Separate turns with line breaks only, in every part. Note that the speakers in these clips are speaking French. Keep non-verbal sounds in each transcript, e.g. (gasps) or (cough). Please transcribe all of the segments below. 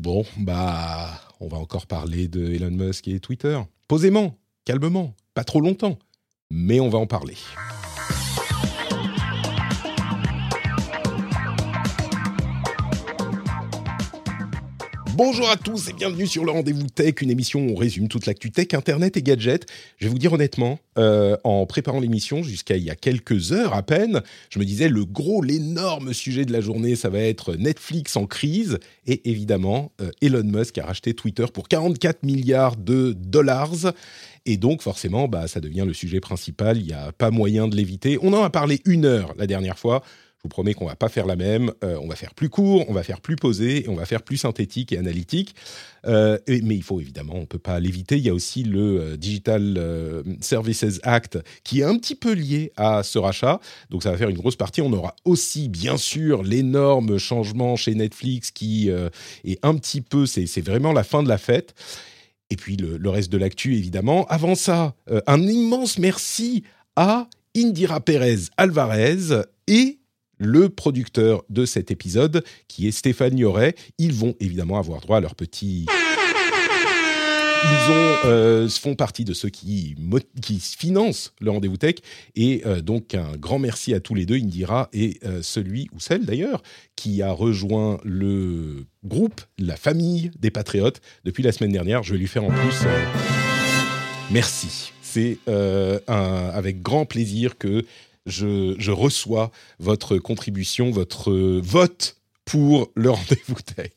Bon, bah, on va encore parler de Elon Musk et Twitter. Posément, calmement, pas trop longtemps, mais on va en parler. Bonjour à tous et bienvenue sur le Rendez-vous Tech, une émission où on résume toute l'actu tech, internet et gadgets. Je vais vous dire honnêtement, euh, en préparant l'émission jusqu'à il y a quelques heures à peine, je me disais le gros, l'énorme sujet de la journée, ça va être Netflix en crise et évidemment euh, Elon Musk a racheté Twitter pour 44 milliards de dollars. Et donc, forcément, bah, ça devient le sujet principal. Il n'y a pas moyen de l'éviter. On en a parlé une heure la dernière fois. Je vous promets qu'on va pas faire la même. Euh, on va faire plus court, on va faire plus posé, et on va faire plus synthétique et analytique. Euh, mais il faut évidemment, on peut pas l'éviter. Il y a aussi le euh, Digital Services Act qui est un petit peu lié à ce rachat. Donc ça va faire une grosse partie. On aura aussi, bien sûr, l'énorme changement chez Netflix qui est un petit peu, c'est vraiment la fin de la fête. Et puis le, le reste de l'actu, évidemment. Avant ça, un immense merci à Indira Pérez Alvarez et le producteur de cet épisode, qui est Stéphane Yoret. Ils vont évidemment avoir droit à leur petit... Ils ont, euh, font partie de ceux qui, qui financent le rendez-vous tech. Et euh, donc, un grand merci à tous les deux, Indira et euh, celui ou celle d'ailleurs, qui a rejoint le groupe, la famille des Patriotes depuis la semaine dernière. Je vais lui faire en plus merci. C'est avec grand plaisir que je, reçois votre contribution, votre vote pour le rendez-vous tech.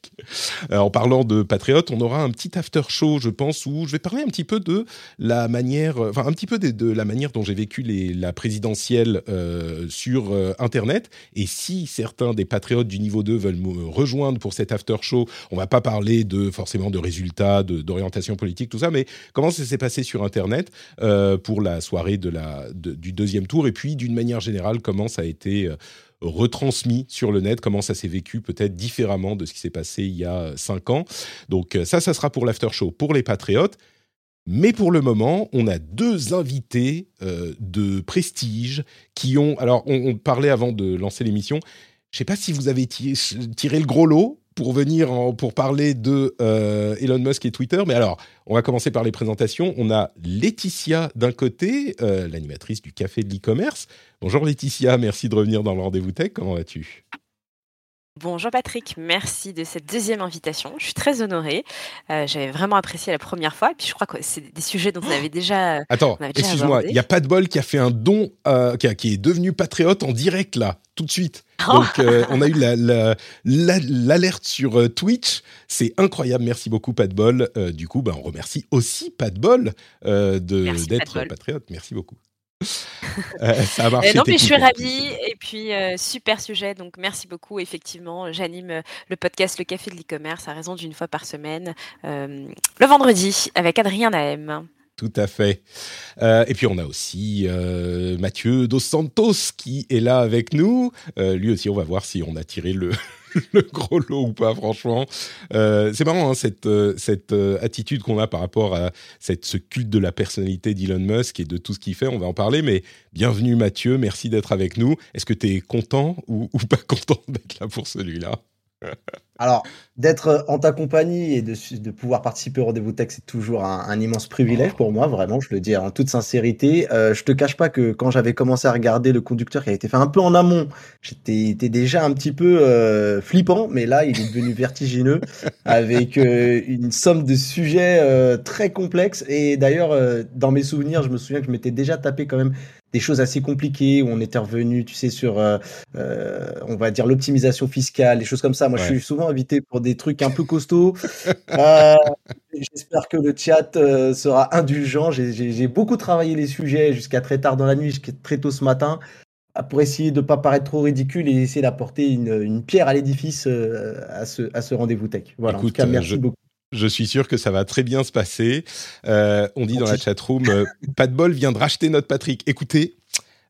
Euh, en parlant de Patriote, on aura un petit after show, je pense, où je vais parler un petit peu de la manière, enfin un petit peu de, la manière dont j'ai vécu les, la présidentielle euh, sur euh, Internet. Et si certains des patriotes du niveau 2 veulent me rejoindre pour cet after show, on va pas parler de forcément de résultats, d'orientation politique, tout ça, mais comment ça s'est passé sur Internet pour la soirée de la, du deuxième tour, et puis d'une manière générale, comment ça a été retransmis sur le net, comment ça s'est vécu peut-être différemment de ce qui s'est passé il y a cinq ans. Donc euh, ça, ça sera pour l'after show pour les patriotes. Mais pour le moment, on a deux invités euh, de prestige qui ont... Alors, on, parlait avant de lancer l'émission. Je ne sais pas si vous avez tiré le gros lot pour venir pour parler de euh, Elon Musk et Twitter. Mais alors, on va commencer par les présentations. On a Laetitia d'un côté, euh, l'animatrice du Café de l'e-commerce. Bonjour Laetitia, merci de revenir dans le rendez-vous tech. Comment vas-tu?
Bonjour Patrick, merci de cette deuxième invitation. Je suis très honorée. Euh, j'avais vraiment apprécié la première fois. Et puis je crois que c'est des sujets dont on avait déjà. (gasps)
Attends, excuse-moi, il n'y a pas de bol qui a fait un don, qui, est devenu patriote en direct là, tout de suite. Donc, euh, on a eu l'alerte sur euh, Twitch. C'est incroyable. Merci beaucoup, Pat Bol. Euh, du coup, ben, on remercie aussi Pat Bol d'être patriote. Merci beaucoup.
Ça a marché. non, mais je suis ravie. Et puis, super sujet. Donc, merci beaucoup. Effectivement, j'anime le podcast Le Café de l'e-commerce à raison d'une fois par semaine, le vendredi, avec Adrien Nahem.
Tout à fait. Euh, et puis on a aussi euh, Mathieu Dos Santos qui est là avec nous. Euh, lui aussi, on va voir si on a tiré le, (laughs) gros lot ou pas, franchement. c'est marrant, hein, cette, cette attitude qu'on a par rapport à cette, ce culte de la personnalité d'Elon Musk et de tout ce qu'il fait. On va en parler, mais bienvenue Mathieu, merci d'être avec nous. Est-ce que tu es content ou, ou pas content d'être là pour celui-là?
Alors, d'être en ta compagnie et de, de pouvoir participer au rendez-vous tech, c'est toujours un, immense privilège pour moi, vraiment, je le dis en toute sincérité. Euh, je te cache pas que quand j'avais commencé à regarder le conducteur qui a été fait un peu en amont, j'étais déjà un petit peu euh, flippant, mais là, il est devenu (laughs) vertigineux avec euh, une somme de sujets euh, très complexes. Et d'ailleurs, dans mes souvenirs, je me souviens que je m'étais déjà tapé quand même des choses assez compliquées où on était revenu, tu sais, sur, euh, euh, on va dire, l'optimisation fiscale, des choses comme ça. Moi, je suis souvent invité pour des trucs un peu costauds. (laughs) Euh, j'espère que le chat sera indulgent. J'ai beaucoup travaillé les sujets jusqu'à très tard dans la nuit, jusqu'à très tôt ce matin, pour essayer de ne pas paraître trop ridicule et essayer d'apporter une, pierre à l'édifice à ce, à ce rendez-vous tech. Voilà, en tout cas, merci beaucoup.
Je suis sûr que ça va très bien se passer. Euh, on dit dans la chatroom, euh, pas de bol vient de racheter notre Patrick. Écoutez,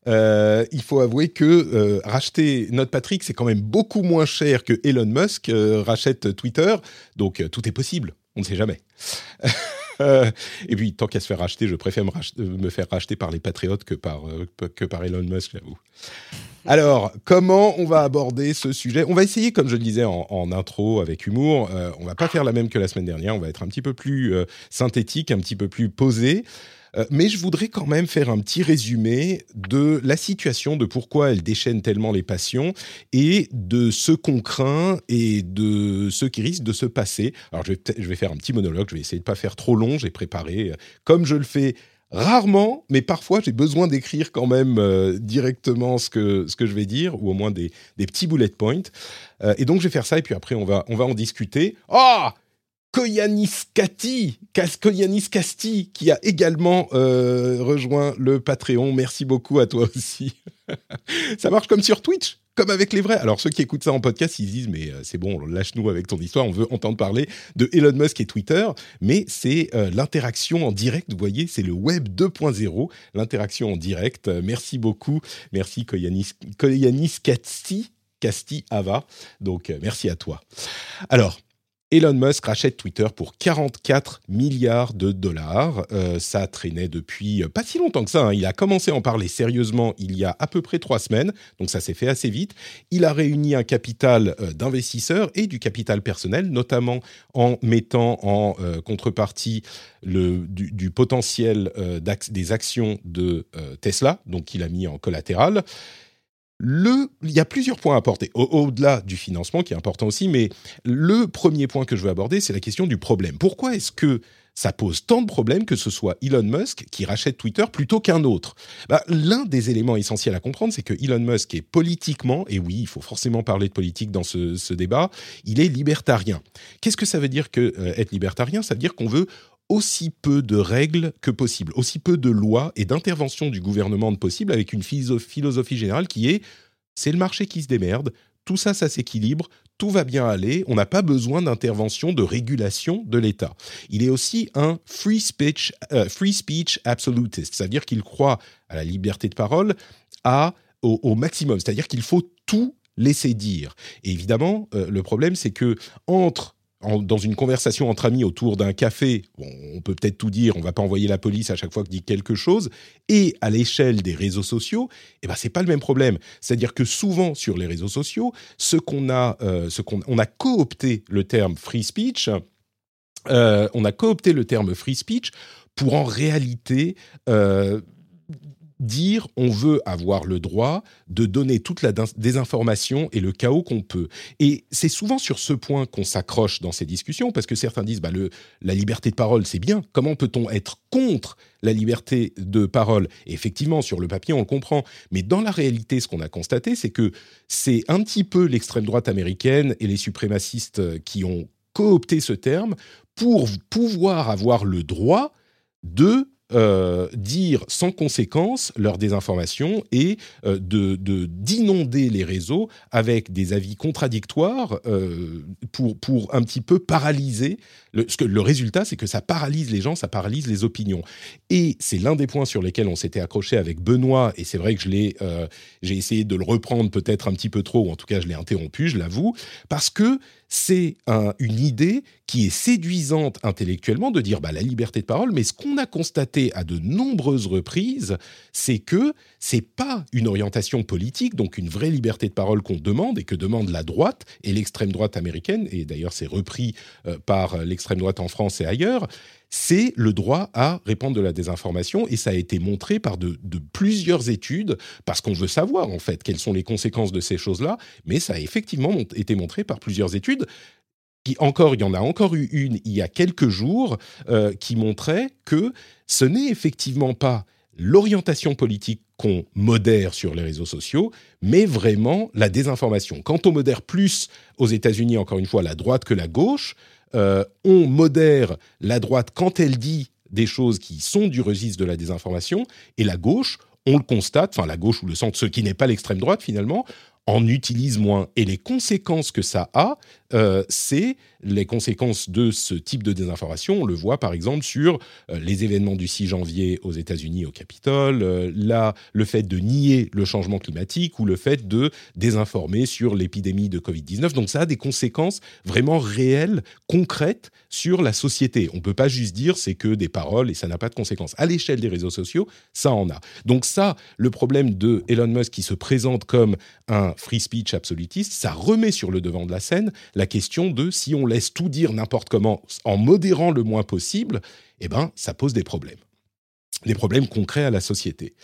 euh, il faut avouer que racheter notre Patrick, c'est quand même beaucoup moins cher que Elon Musk rachète Twitter. Donc tout est possible. On ne sait jamais. (laughs) Euh, (laughs) et puis, tant qu'à se faire racheter, je préfère me, faire racheter par les patriotes que par, euh, que par Elon Musk, j'avoue. Alors, comment on va aborder ce sujet? On va essayer, comme je le disais en, intro, avec humour. Euh, on va pas faire la même que la semaine dernière. On va être un petit peu plus synthétique, un petit peu plus posé. Euh, mais je voudrais quand même faire un petit résumé de la situation, de pourquoi elle déchaîne tellement les passions et de ce qu'on craint et de ce qui risque de se passer. Alors je vais, je vais faire un petit monologue, je vais essayer de pas faire trop long, j'ai préparé, euh, comme je le fais rarement, mais parfois j'ai besoin d'écrire quand même euh, directement ce que, ce que je vais dire, ou au moins des, des petits bullet points. et donc je vais faire ça, et puis après on va, on va en discuter. Ah Koyanis Kati, Koyanis qui a également euh, rejoint le Patreon. Merci beaucoup à toi aussi. (laughs) ça marche comme sur Twitch, comme avec les vrais. Alors ceux qui écoutent ça en podcast, ils disent mais euh, c'est bon, lâche-nous avec ton histoire. On veut entendre parler de Elon Musk et Twitter, mais c'est euh, l'interaction en direct. Vous voyez, c'est le web 2.0, l'interaction en direct. merci beaucoup, merci Koyanis, Koyanis. Casti Ava. Donc, merci à toi. Alors, Elon Musk rachète Twitter pour 44 milliards de dollars. Euh, ça traînait depuis euh, pas si longtemps que ça. Hein. Il a commencé à en parler sérieusement il y a à peu près trois semaines, donc ça s'est fait assez vite. Il a réuni un capital euh, d'investisseurs et du capital personnel, notamment en mettant en contrepartie le, du, potentiel des actions de Tesla, donc il a mis en collatéral. Il y a plusieurs points à apporter, au-delà du financement qui est important aussi, mais le premier point que je veux aborder, c'est la question du problème. Pourquoi est-ce que ça pose tant de problèmes que ce soit Elon Musk qui rachète Twitter plutôt qu'un autre? Bah, L'un des éléments essentiels à comprendre, c'est que Elon Musk est politiquement, et oui, il faut forcément parler de politique dans ce, débat, il est libertarien. Qu'est-ce que ça veut dire que euh, être libertarien? Ça veut dire qu'on veut aussi peu de règles que possible, aussi peu de lois et d'intervention du gouvernement de possible, avec une philosophie générale qui est c'est le marché qui se démerde, tout ça, ça s'équilibre, tout va bien aller, on n'a pas besoin d'intervention, de régulation de l'État. Il est aussi un free speech, euh, absolutist, c'est-à-dire qu'il croit à la liberté de parole au, maximum, c'est-à-dire qu'il faut tout laisser dire. Et évidemment, euh, le problème, c'est que entre dans une conversation entre amis autour d'un café, on peut peut-être tout dire, on va pas envoyer la police à chaque fois que dit quelque chose, et à l'échelle des réseaux sociaux, eh ben c'est pas le même problème. C'est-à-dire que souvent sur les réseaux sociaux, euh, on a coopté le terme free speech, euh, on a coopté le terme free speech pour en réalité euh, dire on veut avoir le droit de donner toute la désinformation et le chaos qu'on peut. Et c'est souvent sur ce point qu'on s'accroche dans ces discussions, parce que certains disent bah, le, la liberté de parole, c'est bien. Comment peut-on être contre la liberté de parole? Effectivement, sur le papier, on le comprend. Mais dans la réalité, ce qu'on a constaté, c'est que c'est un petit peu l'extrême droite américaine et les suprémacistes qui ont coopté ce terme pour pouvoir avoir le droit de euh, dire sans conséquence leur désinformation et euh, de d'inonder les réseaux avec des avis contradictoires euh, pour pour un petit peu paralyser le, résultat c'est que ça paralyse les gens ça paralyse les opinions. Et c'est l'un des points sur lesquels on s'était accroché avec Benoît et c'est vrai que je l'ai j'ai essayé de le reprendre peut-être un petit peu trop ou en tout cas je l'ai interrompu je l'avoue parce que c'est une idée qui est séduisante intellectuellement de dire bah, la liberté de parole, mais ce qu'on a constaté à de nombreuses reprises, c'est que c'est pas une orientation politique, donc une vraie liberté de parole qu'on demande et que demande la droite et l'extrême droite américaine, et d'ailleurs c'est repris euh, par l'extrême droite en France et ailleurs, c'est le droit à répandre de la désinformation et ça a été montré par de, plusieurs études parce qu'on veut savoir en fait quelles sont les conséquences de ces choses-là, mais ça a effectivement été montré par plusieurs études. Qui encore, il y en a encore eu une il y a quelques jours euh, qui montrait que ce n'est effectivement pas l'orientation politique qu'on modère sur les réseaux sociaux, mais vraiment la désinformation. Quand on modère plus aux États-Unis, encore une fois, la droite que la gauche, euh, on modère la droite quand elle dit des choses qui sont du registre de la désinformation, et la gauche, on le constate, enfin la gauche ou le centre, ce qui n'est pas l'extrême droite finalement, en utilise moins. Et les conséquences que ça a, euh, c'est les conséquences de ce type de désinformation. On le voit par exemple sur euh, les événements du 6 janvier aux États-Unis au Capitole, euh, là, le fait de nier le changement climatique ou le fait de désinformer sur l'épidémie de Covid-19. Donc ça a des conséquences vraiment réelles, concrètes sur la société. On ne peut pas juste dire c'est que des paroles et ça n'a pas de conséquences. À l'échelle des réseaux sociaux, ça en a. Donc ça, le problème de Elon Musk qui se présente comme un free speech absolutiste, ça remet sur le devant de la scène la question de si on laisse tout dire n'importe comment en modérant le moins possible, eh ben, ça pose des problèmes des problèmes concrets à la société.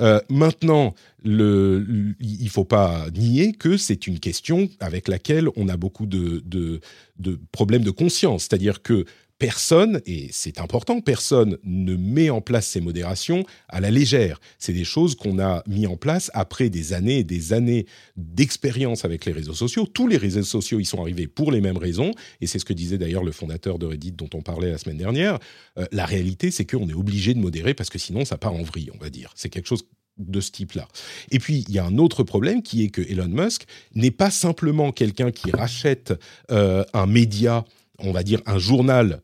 Euh, maintenant, le, il ne faut pas nier que c'est une question avec laquelle on a beaucoup de, de, de problèmes de conscience. C'est-à-dire que personne, et c'est important, personne ne met en place ces modérations à la légère. C'est des choses qu'on a mis en place après des années et des années d'expérience avec les réseaux sociaux. Tous les réseaux sociaux y sont arrivés pour les mêmes raisons, et c'est ce que disait d'ailleurs le fondateur de Reddit dont on parlait la semaine dernière. Euh, la réalité, c'est qu'on est obligé de modérer parce que sinon ça part en vrille, on va dire. C'est quelque chose de ce type-là. Et puis, il y a un autre problème qui est que Elon Musk n'est pas simplement quelqu'un qui rachète euh, un média, on va dire un journal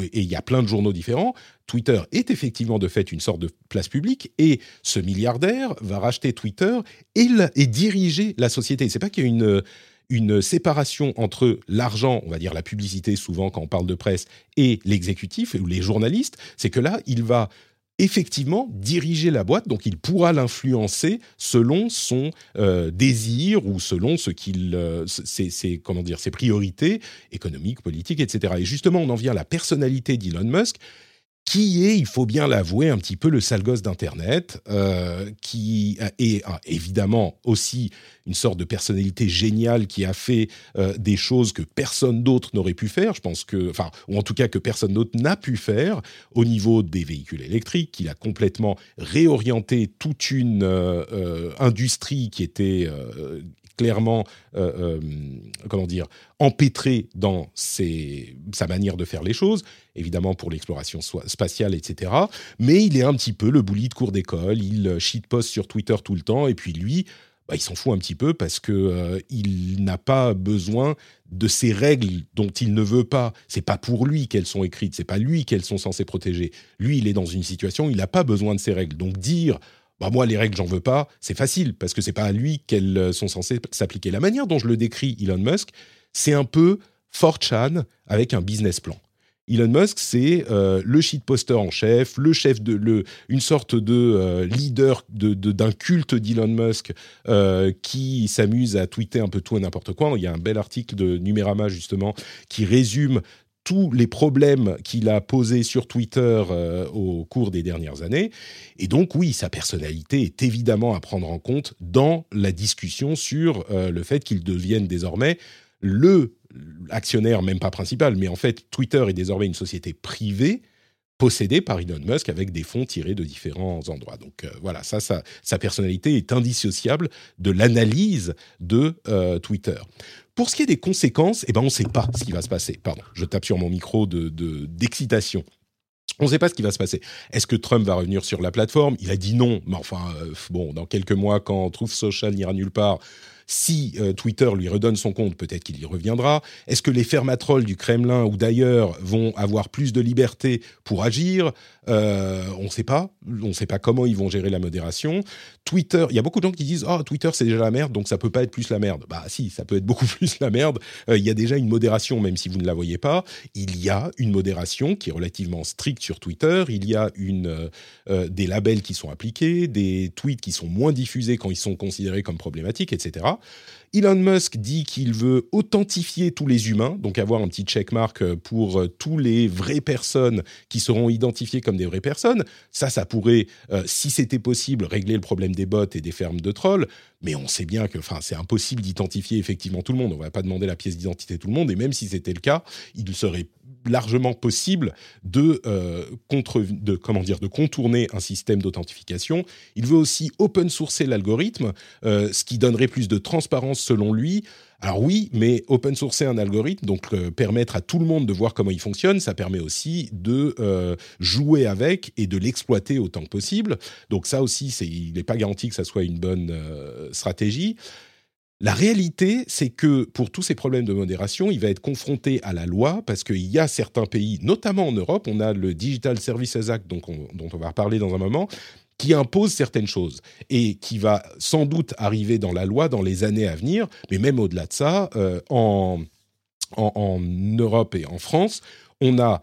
et il y a plein de journaux différents, Twitter est effectivement de fait une sorte de place publique et ce milliardaire va racheter Twitter et, et diriger la société. C'est pas qu'il y a une séparation entre l'argent, on va dire la publicité souvent quand on parle de presse, et l'exécutif ou les journalistes, c'est que là, il va effectivement diriger la boîte, donc il pourra l'influencer selon son euh, désir ou selon ce qu'il, euh, ses, dire, ses priorités économiques, politiques, etc. Et justement, on en vient à la personnalité d'Elon Musk qui est, il faut bien l'avouer, un petit peu le sale gosse d'Internet, euh, qui est évidemment aussi une sorte de personnalité géniale qui a fait euh, des choses que personne d'autre n'aurait pu faire. Je pense que, enfin, ou en tout cas que personne d'autre n'a pu faire au niveau des véhicules électriques. qu'il a complètement réorienté toute une euh, industrie qui était clairement, euh, euh, comment dire, empêtré dans sa manière de faire les choses, évidemment pour l'exploration spatiale, etc. Mais il est un petit peu le bully de cours d'école, il euh, shitpost sur Twitter tout le temps, et puis lui, bah, il s'en fout un petit peu parce que il n'a pas besoin de ces règles dont il ne veut pas. C'est pas pour lui qu'elles sont écrites, c'est pas lui qu'elles sont censées protéger. Lui, il est dans une situation, il n'a pas besoin de ces règles. Donc dire bah moi les règles j'en veux pas, c'est facile parce que c'est pas à lui qu'elles euh, sont censées s'appliquer. La manière dont je le décris Elon Musk, c'est un peu 4chan avec un business plan. Elon Musk, c'est euh, le shitposter en chef, le chef de le, une sorte de euh, leader de, d'un culte d'Elon Musk qui s'amuse à tweeter un peu tout et n'importe quoi. Il y a un bel article de Numérama justement qui résume tous les problèmes qu'il a posés sur Twitter euh, au cours des dernières années. Et donc oui, sa personnalité est évidemment à prendre en compte dans la discussion sur euh, le fait qu'il devienne désormais le actionnaire, même pas principal, mais en fait Twitter est désormais une société privée possédée par Elon Musk avec des fonds tirés de différents endroits. Donc euh, voilà, ça, sa personnalité est indissociable de l'analyse de Twitter. Pour ce qui est des conséquences, eh ben, on ne sait pas ce qui va se passer. Pardon, je tape sur mon micro de, d'excitation. on ne sait pas ce qui va se passer. Est-ce que Trump va revenir sur la plateforme? Il a dit non, mais enfin, euh, bon, dans quelques mois, quand Truth Social n'ira nulle part, si euh, Twitter lui redonne son compte, peut-être qu'il y reviendra. Est-ce que les fermatrolls du Kremlin ou d'ailleurs vont avoir plus de liberté pour agir? Euh, On ne sait pas. On ne sait pas comment ils vont gérer la modération. Twitter, il y a beaucoup de gens qui disent oh Twitter c'est déjà la merde, donc ça peut pas être plus la merde. Bah si, ça peut être beaucoup (laughs) plus la merde. Euh, il y a déjà une modération, même si vous ne la voyez pas. Il y a une modération qui est relativement stricte sur Twitter. Il y a une des labels qui sont appliqués, des tweets qui sont moins diffusés quand ils sont considérés comme problématiques, etc. Elon Musk dit qu'il veut authentifier tous les humains, donc avoir un petit checkmark euh, pour euh, tous les vraies personnes qui seront identifiées comme des vraies personnes. Ça, ça pourrait, euh, si c'était possible, régler le problème des bots et des fermes de trolls. Mais on sait bien que, c'est impossible d'identifier effectivement tout le monde. On ne va pas demander la pièce d'identité de tout le monde. Et même si c'était le cas, il serait largement possible de, euh, contre, de, comment dire, de contourner un système d'authentification. Il veut aussi open sourcer l'algorithme, euh, ce qui donnerait plus de transparence selon lui. Alors oui, mais open sourcer un algorithme, donc euh, permettre à tout le monde de voir comment il fonctionne, ça permet aussi de jouer avec et de l'exploiter autant que possible. Donc ça aussi, il n'est pas garanti que ça soit une bonne stratégie. La réalité, c'est que pour tous ces problèmes de modération, il va être confronté à la loi parce qu'il y a certains pays, notamment en Europe, on a le Digital Services Act, dont on va reparler dans un moment, qui impose certaines choses et qui va sans doute arriver dans la loi dans les années à venir, mais même au-delà de ça, euh, en, Europe et en France, on a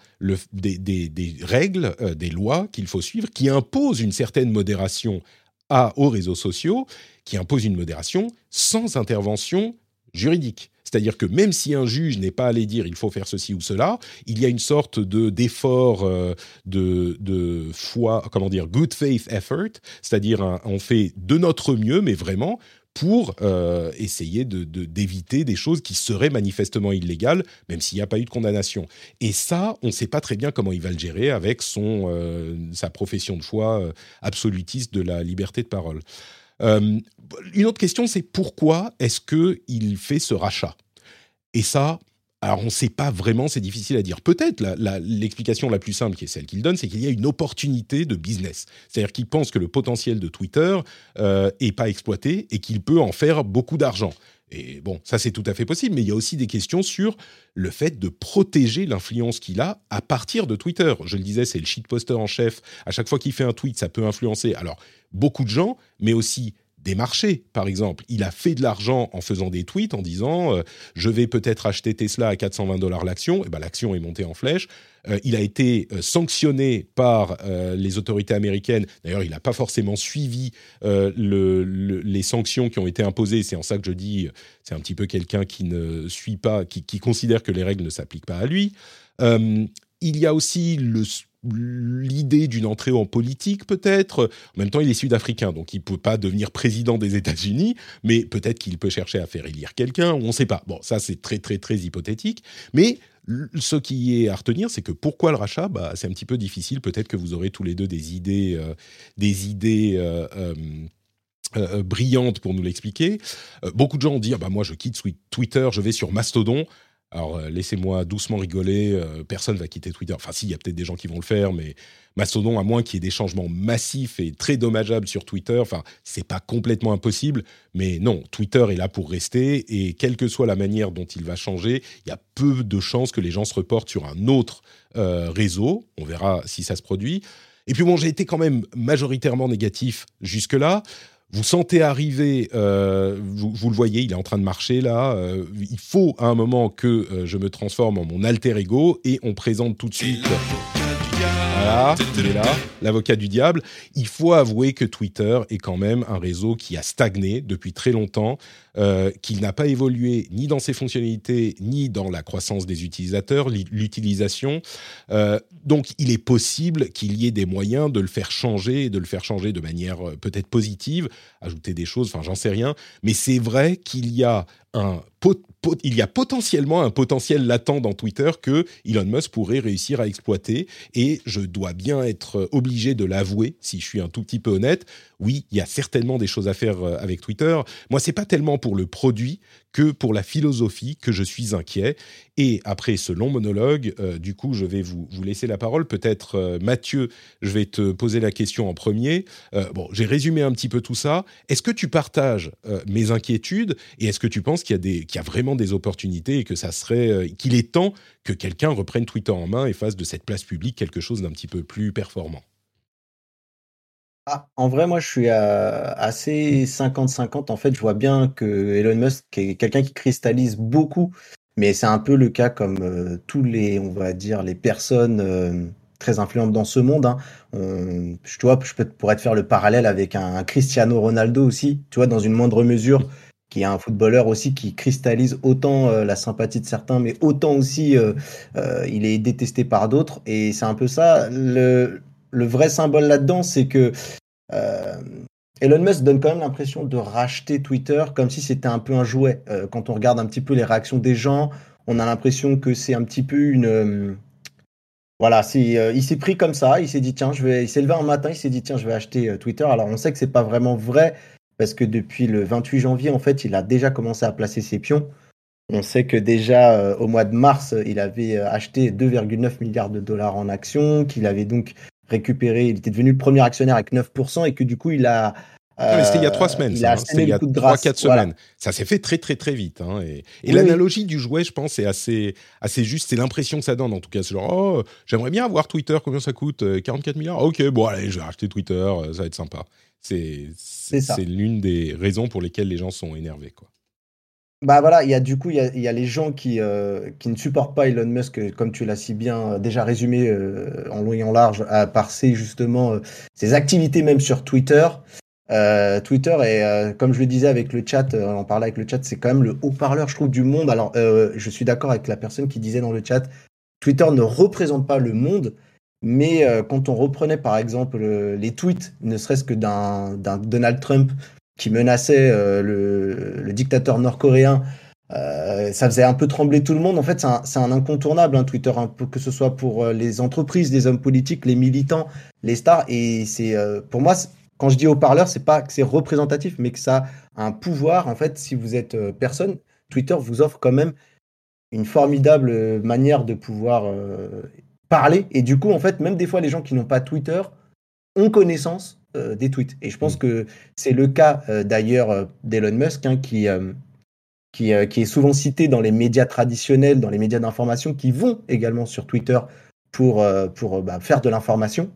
des, règles, euh, des lois qu'il faut suivre qui imposent une certaine modération à, aux réseaux sociaux, qui imposent une modération sans intervention juridique. C'est-à-dire que même si un juge n'est pas allé dire il faut faire ceci ou cela, il y a une sorte de d'effort euh, de, de foi, comment dire, good faith effort, c'est-à-dire on fait de notre mieux, mais vraiment pour euh, essayer de, d'éviter des choses qui seraient manifestement illégales, même s'il n'y a pas eu de condamnation. Et ça, on ne sait pas très bien comment il va le gérer avec son, euh, sa profession de foi absolutiste de la liberté de parole. Euh, une autre question, c'est pourquoi est-ce qu'il fait ce rachat? Et ça, alors on ne sait pas vraiment, c'est difficile à dire. Peut-être l'explication la, plus simple, qui est celle qu'il donne, c'est qu'il y a une opportunité de business. C'est-à-dire qu'il pense que le potentiel de Twitter n'est euh, pas exploité et qu'il peut en faire beaucoup d'argent. Et bon, ça c'est tout à fait possible, mais il y a aussi des questions sur le fait de protéger l'influence qu'il a à partir de Twitter. Je le disais, c'est le shitposter en chef. À chaque fois qu'il fait un tweet, ça peut influencer. Alors, beaucoup de gens, mais aussi des marchés, par exemple. Il a fait de l'argent en faisant des tweets en disant euh, je vais peut-être acheter Tesla à 420 dollars l'action. Et ben l'action est montée en flèche. Euh, il a été euh, sanctionné par les autorités américaines. D'ailleurs, il n'a pas forcément suivi les sanctions qui ont été imposées. C'est en ça que je dis c'est un petit peu quelqu'un qui ne suit pas, qui, considère que les règles ne s'appliquent pas à lui. il y a aussi le l'idée d'une entrée en politique peut-être. En même temps, il est sud-africain, donc il ne peut pas devenir président des États-Unis, mais peut-être qu'il peut chercher à faire élire quelqu'un, on ne sait pas. Bon, ça c'est très très très hypothétique, mais ce qui est à retenir, c'est que pourquoi le rachat? Bah, C'est un petit peu difficile. Peut-être que vous aurez tous les deux des idées, euh, des idées euh, euh, brillantes pour nous l'expliquer. beaucoup de gens ont dit ah bah, moi je quitte Twitter, je vais sur Mastodon. Alors euh, laissez-moi doucement rigoler, euh, personne va quitter Twitter. Enfin si, il y a peut-être des gens qui vont le faire, mais Mastodon, à moins qu'il y ait des changements massifs et très dommageables sur Twitter, enfin c'est pas complètement impossible, mais non, Twitter est là pour rester et quelle que soit la manière dont il va changer, il y a peu de chances que les gens se reportent sur un autre euh, réseau. On verra si ça se produit. Et puis bon, j'ai été quand même majoritairement négatif jusque-là vous sentez arriver, euh, vous, le voyez, il est en train de marcher là. Euh, il faut à un moment que euh, je me transforme en mon alter ego et on présente tout de suite. Là, l'avocat du diable. Il faut avouer que Twitter est quand même un réseau qui a stagné depuis très longtemps, euh, qu'il n'a pas évolué ni dans ses fonctionnalités, ni dans la croissance des utilisateurs, l'utilisation. Euh, donc il est possible qu'il y ait des moyens de le faire changer, de le faire changer de manière euh, peut-être positive, ajouter des choses, enfin j'en sais rien. Mais c'est vrai qu'il y a un il y a potentiellement un potentiel latent dans Twitter que Elon Musk pourrait réussir à exploiter. Et je dois bien être obligé de l'avouer, si je suis un tout petit peu honnête. Oui, il y a certainement des choses à faire euh, avec Twitter. Moi, c'est pas tellement pour le produit que pour la philosophie que je suis inquiet. Et après ce long monologue, euh, du coup, je vais vous, laisser la parole. Peut-être, euh, Mathieu, je vais te poser la question en premier. bon, j'ai résumé un petit peu tout ça. Est-ce que tu partages mes inquiétudes et est-ce que tu penses qu'il y a y a vraiment des opportunités et que ça serait, qu'il est temps que quelqu'un reprenne Twitter en main et fasse de cette place publique quelque chose d'un petit peu plus performant?
En vrai, moi, je suis assez 50-50. En fait, je vois bien que Elon Musk est quelqu'un qui cristallise beaucoup, mais c'est un peu le cas comme euh, tous les, on va dire, les personnes euh, très influentes dans ce monde. Hein. tu vois, je pourrais te faire le parallèle avec un Cristiano Ronaldo aussi, tu vois, dans une moindre mesure qui est un footballeur aussi qui cristallise autant euh, la sympathie de certains, mais autant aussi euh, euh, il est détesté par d'autres. Et c'est un peu ça. Le vrai symbole là-dedans, c'est que Elon Musk donne quand même l'impression de racheter Twitter comme si c'était un peu un jouet. quand on regarde un petit peu les réactions des gens, on a l'impression que c'est un petit peu une... voilà, il s'est pris comme ça, il s'est dit tiens, je vais, il s'est levé un matin, il s'est dit tiens, je vais acheter Twitter. Alors on sait que c'est pas vraiment vrai parce que depuis le 28 janvier, en fait, il a déjà commencé à placer ses pions. On sait que déjà euh, au mois de mars, il avait euh, acheté 2,9 milliards de dollars en actions, qu'il avait donc récupéré, il était devenu le premier actionnaire avec 9%, et que du coup, il a
c'était il y a trois semaines, ça, hein. c'était il y a trois, quatre semaines. Ça s'est fait très très très vite. Hein, et, l'analogie du jouet, je pense, est assez assez juste. C'est l'impression que ça donne, en tout cas. C'est genre, oh, j'aimerais bien avoir Twitter. Combien ça coûte 44 milliards? Ok, bon, allez, je vais acheter Twitter. Ça va être sympa. C'est c'est l'une des raisons pour lesquelles les gens sont énervés, quoi.
Bah voilà, il y a du coup, il y a, les gens qui, euh, qui ne supportent pas Elon Musk, comme tu l'as si bien euh, déjà résumé euh, en long et en large, à, par ses justement ses activités même sur Twitter. Twitter est, comme je le disais avec le chat, on parlait avec le chat, c'est quand même le haut-parleur, je trouve, du monde. Alors, je suis d'accord avec la personne qui disait dans le chat, Twitter ne représente pas le monde, mais quand on reprenait par exemple les tweets, ne serait-ce que d'un Donald Trump qui menaçait euh, le, dictateur nord-coréen, euh, ça faisait un peu trembler tout le monde. En fait, c'est un, incontournable, hein, Twitter, que ce soit pour euh, les entreprises, les hommes politiques, les militants, les stars. Et c'est pour moi, quand je dis haut-parleur, c'est pas que c'est représentatif, mais que ça a un pouvoir. En fait, si vous êtes personne, Twitter vous offre quand même une formidable manière de pouvoir parler. Et du coup, en fait, même des fois, les gens qui n'ont pas Twitter ont connaissance euh, des tweets. Et je pense mm. que c'est le cas euh, d'ailleurs euh, d'Elon Musk, hein, qui, qui, qui, est souvent cité dans les médias traditionnels, dans les médias d'information, qui vont également sur Twitter pour, pour bah, faire de l'information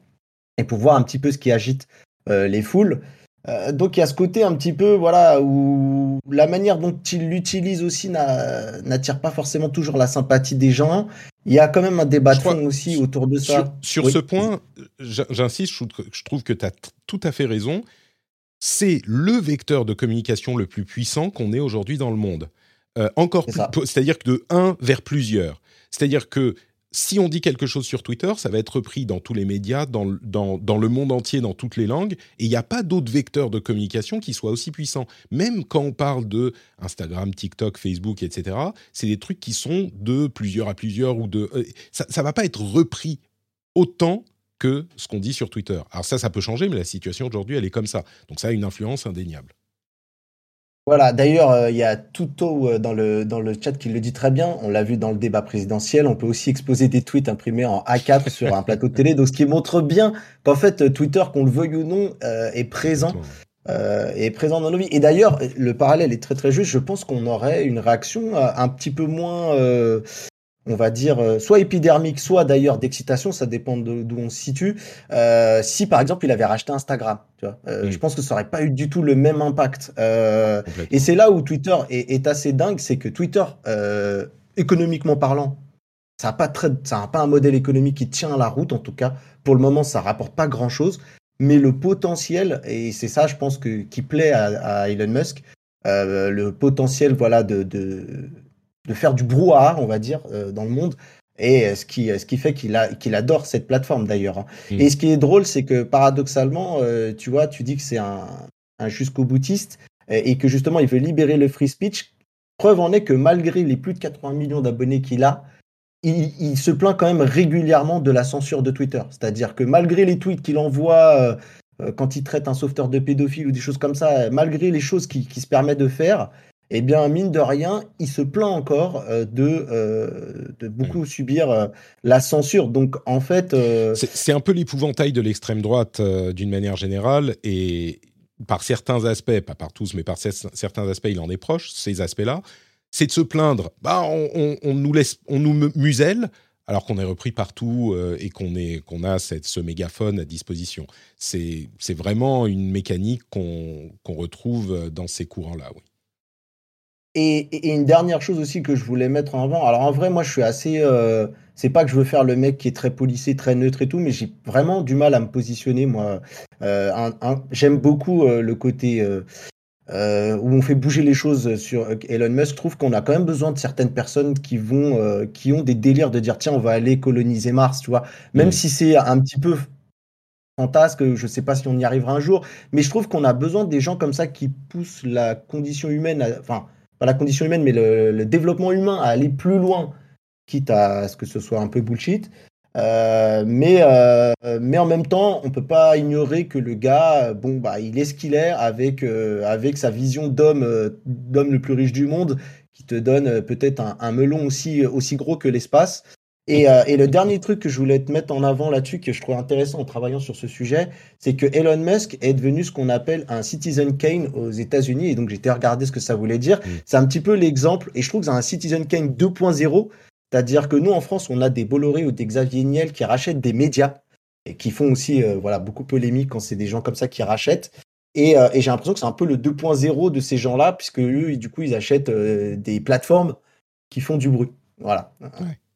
et pour voir un petit peu ce qui agite les foules. Donc il y a ce côté un petit peu, voilà, où la manière dont il l'utilise aussi n'attire pas forcément toujours la sympathie des gens. Il y a quand même un débat de fond aussi autour de
ça. Sur, ce point, j'insiste, je trouve que tu as tout à fait raison. C'est le vecteur de communication le plus puissant qu'on ait aujourd'hui dans le monde. Euh, encore c'est-à-dire que de un vers plusieurs. C'est-à-dire que si on dit quelque chose sur Twitter, ça va être repris dans tous les médias, dans, le monde entier, dans toutes les langues, et il n'y a pas d'autre vecteur de communication qui soit aussi puissant. Même quand on parle de Instagram, TikTok, Facebook, etc., c'est des trucs qui sont de plusieurs à plusieurs, ou de... Euh, ça ne va pas être repris autant que ce qu'on dit sur Twitter. Alors ça, ça peut changer, mais la situation aujourd'hui, elle est comme ça. Donc ça a une influence indéniable.
Voilà, d'ailleurs, euh, il y a Tuto euh, dans le, dans le chat qui le dit très bien. On l'a vu dans le débat présidentiel. On peut aussi exposer des tweets imprimés en A4 (laughs) sur un plateau de télé. Donc, ce qui montre bien qu'en fait, Twitter, qu'on le veuille ou non, euh, est présent. est présent dans nos vies. Et d'ailleurs, le parallèle est très très juste. Je pense qu'on aurait une réaction un petit peu moins on va dire, euh, soit épidermique, soit d'ailleurs d'excitation, ça dépend d'où on se situe. Euh, si par exemple il avait racheté Instagram, tu vois, euh, je pense que ça aurait pas eu du tout le même impact. et c'est là où Twitter est, assez dingue, c'est que Twitter, économiquement parlant, ça n'a pas très, ça pas un modèle économique qui tient la route en tout cas. Pour le moment, ça rapporte pas grand chose, mais le potentiel, et c'est ça, je pense que qui plaît à, Elon Musk, le potentiel, voilà, de de faire du brouhaha, on va dire, euh, dans le monde. Et euh, ce qui, ce qui fait qu'il qu'il adore cette plateforme d'ailleurs. Hein. Mm. Et ce qui est drôle, c'est que paradoxalement, euh, tu vois, tu dis que c'est un, un jusqu'au boutiste et que justement il veut libérer le free speech. Preuve en est que malgré les plus de 80 millions d'abonnés qu'il a, il, il, se plaint quand même régulièrement de la censure de Twitter. C'est-à-dire que malgré les tweets qu'il envoie quand il traite un sauveteur de pédophile ou des choses comme ça, malgré les choses qu'il qui se permet de faire, eh bien, mine de rien, il se plaint encore euh, de, euh, de beaucoup mm. subir euh, la censure. Donc, en fait.
C'est un peu l'épouvantail de l'extrême droite d'une manière générale. Et par certains aspects, pas par tous, mais par certains aspects, il en est proche, ces aspects-là. C'est de se plaindre. Bah, on, nous laisse, on nous muselle alors qu'on est repris partout et qu'on qu'on a cette, ce mégaphone à disposition. C'est vraiment une mécanique qu'on retrouve dans ces courants-là, oui.
Et, une dernière chose aussi que je voulais mettre en avant. Alors en vrai, moi, je suis assez. Euh, c'est pas que je veux faire le mec qui est très policé, très neutre et tout, mais j'ai vraiment du mal à me positionner. Moi, euh, j'aime beaucoup euh, le côté où on fait bouger les choses sur Elon Musk. Je trouve qu'on a quand même besoin de certaines personnes qui vont, qui ont des délires de dire tiens, on va aller coloniser Mars, tu vois. Même si c'est un petit peu fantasque, je sais pas si on y arrivera un jour, mais je trouve qu'on a besoin des gens comme ça qui poussent la condition humaine, enfin la condition humaine, mais le, développement humain à aller plus loin, quitte à ce que ce soit un peu bullshit. Euh, mais, euh, mais en même temps, on peut pas ignorer que le gars, bon, bah, il est ce qu'il est avec, euh, sa vision d'homme, le plus riche du monde, qui te donne peut-être un, melon aussi gros que l'espace. Et, euh, et, le dernier truc que je voulais te mettre en avant là-dessus, que je trouve intéressant en travaillant sur ce sujet, c'est que Elon Musk est devenu ce qu'on appelle un Citizen Kane aux États-Unis. Et donc, j'ai été regarder ce que ça voulait dire. Mm. C'est un petit peu l'exemple, et je trouve que c'est un Citizen Kane 2.0. C'est-à-dire que nous, en France, on a des Bolloré ou des Xavier Niel qui rachètent des médias et qui font aussi euh, voilà, beaucoup polémique quand c'est des gens comme ça qui rachètent. Et, euh, et j'ai l'impression que c'est un peu le 2.0 de ces gens-là, puisque eux, du coup, ils achètent des plateformes qui font du bruit. Voilà.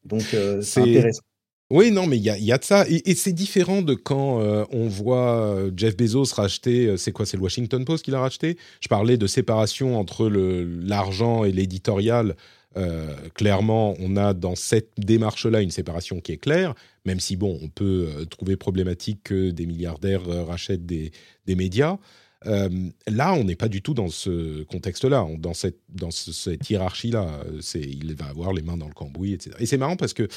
Donc, euh, c'est intéressant.
Oui, non, mais il y a, y a, de ça. Et, c'est différent de quand euh, on voit euh, Jeff Bezos racheter, c'est quoi, c'est le Washington Post qu'il a racheté? Je parlais de séparation entre l'argent et l'éditorial. clairement, on a dans cette démarche-là une séparation qui est claire, même si, bon, on peut trouver problématique que des milliardaires rachètent des, des médias. Euh, là, on n'est pas du tout dans ce contexte-là, dans cette, hiérarchie-là. Il va avoir les mains dans le cambouis, etc. Et c'est marrant parce que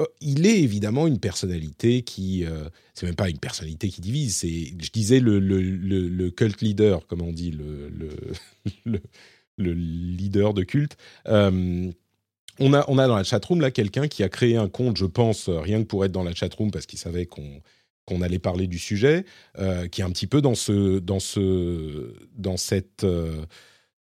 euh, il est évidemment une personnalité qui, euh, c'est même pas une personnalité qui divise. C'est, je disais le, cult leader, comme on dit, le, le, (laughs) leader de culte. on a, on a dans la chatroom là quelqu'un qui a créé un compte, je pense, rien que pour être dans la chatroom parce qu'il savait qu'on qu'on allait parler du sujet, euh, qui est un petit peu dans ce, dans ce, dans cette, euh,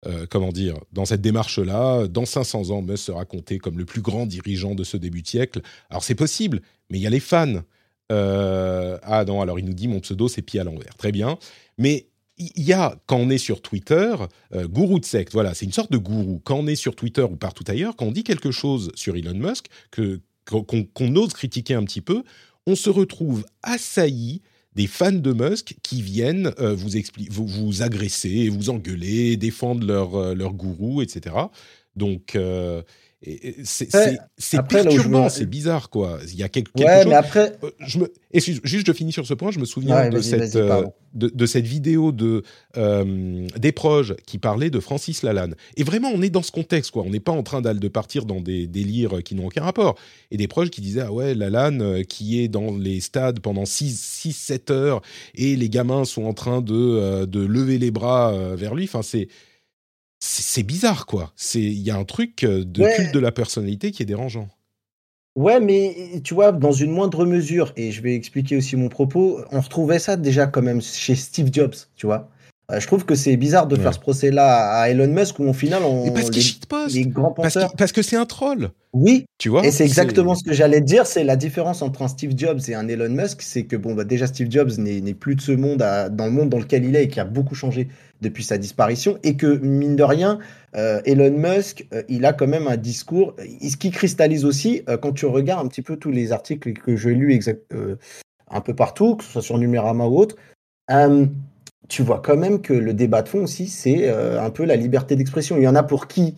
euh, comment dire, dans cette démarche-là. Dans 500 ans, Musk sera compté comme le plus grand dirigeant de ce début de siècle. Alors c'est possible, mais il y a les fans. ah non, alors il nous dit mon pseudo c'est pied à l'envers. Très bien, mais il y a, quand on est sur Twitter, gourou de secte, voilà, c'est une sorte de gourou. Quand on est sur Twitter ou partout ailleurs, quand on dit quelque chose sur Elon Musk, qu'on ose critiquer un petit peu, on se retrouve assailli des fans de Musk qui viennent euh, vous, vous, agresser, vous engueuler, défendre leur, euh, leur gourou, etc. Donc, euh, c'est perturbant, c'est bizarre, quoi. Il y a quelque,
ouais, Mais après...
Euh, je me... Excuse, juste, je finis sur ce point. Je me souviens de, cette, euh, de, cette vidéo de, euh, des proches qui parlait de Francis Lalanne. Et vraiment, on est dans ce contexte, quoi. On n'est pas en train de partir dans des délires qui n'ont aucun rapport. Et des proches qui disaient, ah ouais, Lalanne qui est dans les stades pendant 6-7 heures et les gamins sont en train de, de lever les bras vers lui. Enfin, c'est c'est bizarre, quoi. Il y a un truc euh, de culte de la personnalité qui est dérangeant.
Ouais, mais tu vois, dans une moindre mesure, et je vais expliquer aussi mon propos, on retrouvait ça déjà quand même chez Steve Jobs, tu vois. Euh, je trouve que c'est bizarre de faire ce procès-là à Elon Musk où au final on
parce les,
les grands
penseurs parce, que c'est un troll.
Oui.
Tu vois.
Et c'est exactement ce que j'allais te dire, c'est la différence entre un Steve Jobs et un Elon Musk, c'est que bon bah déjà Steve Jobs n'est plus de ce monde dans le monde dans lequel il est et qui a beaucoup changé depuis sa disparition et que mine de rien euh, Elon Musk euh, il a quand même un discours ce qui cristallise aussi quand tu regardes un petit peu tous les articles que j'ai lus un peu partout que ce soit sur Numérama ou autre tu vois quand même que le débat de fond aussi, c'est euh, un peu la liberté d'expression. Il y en a pour qui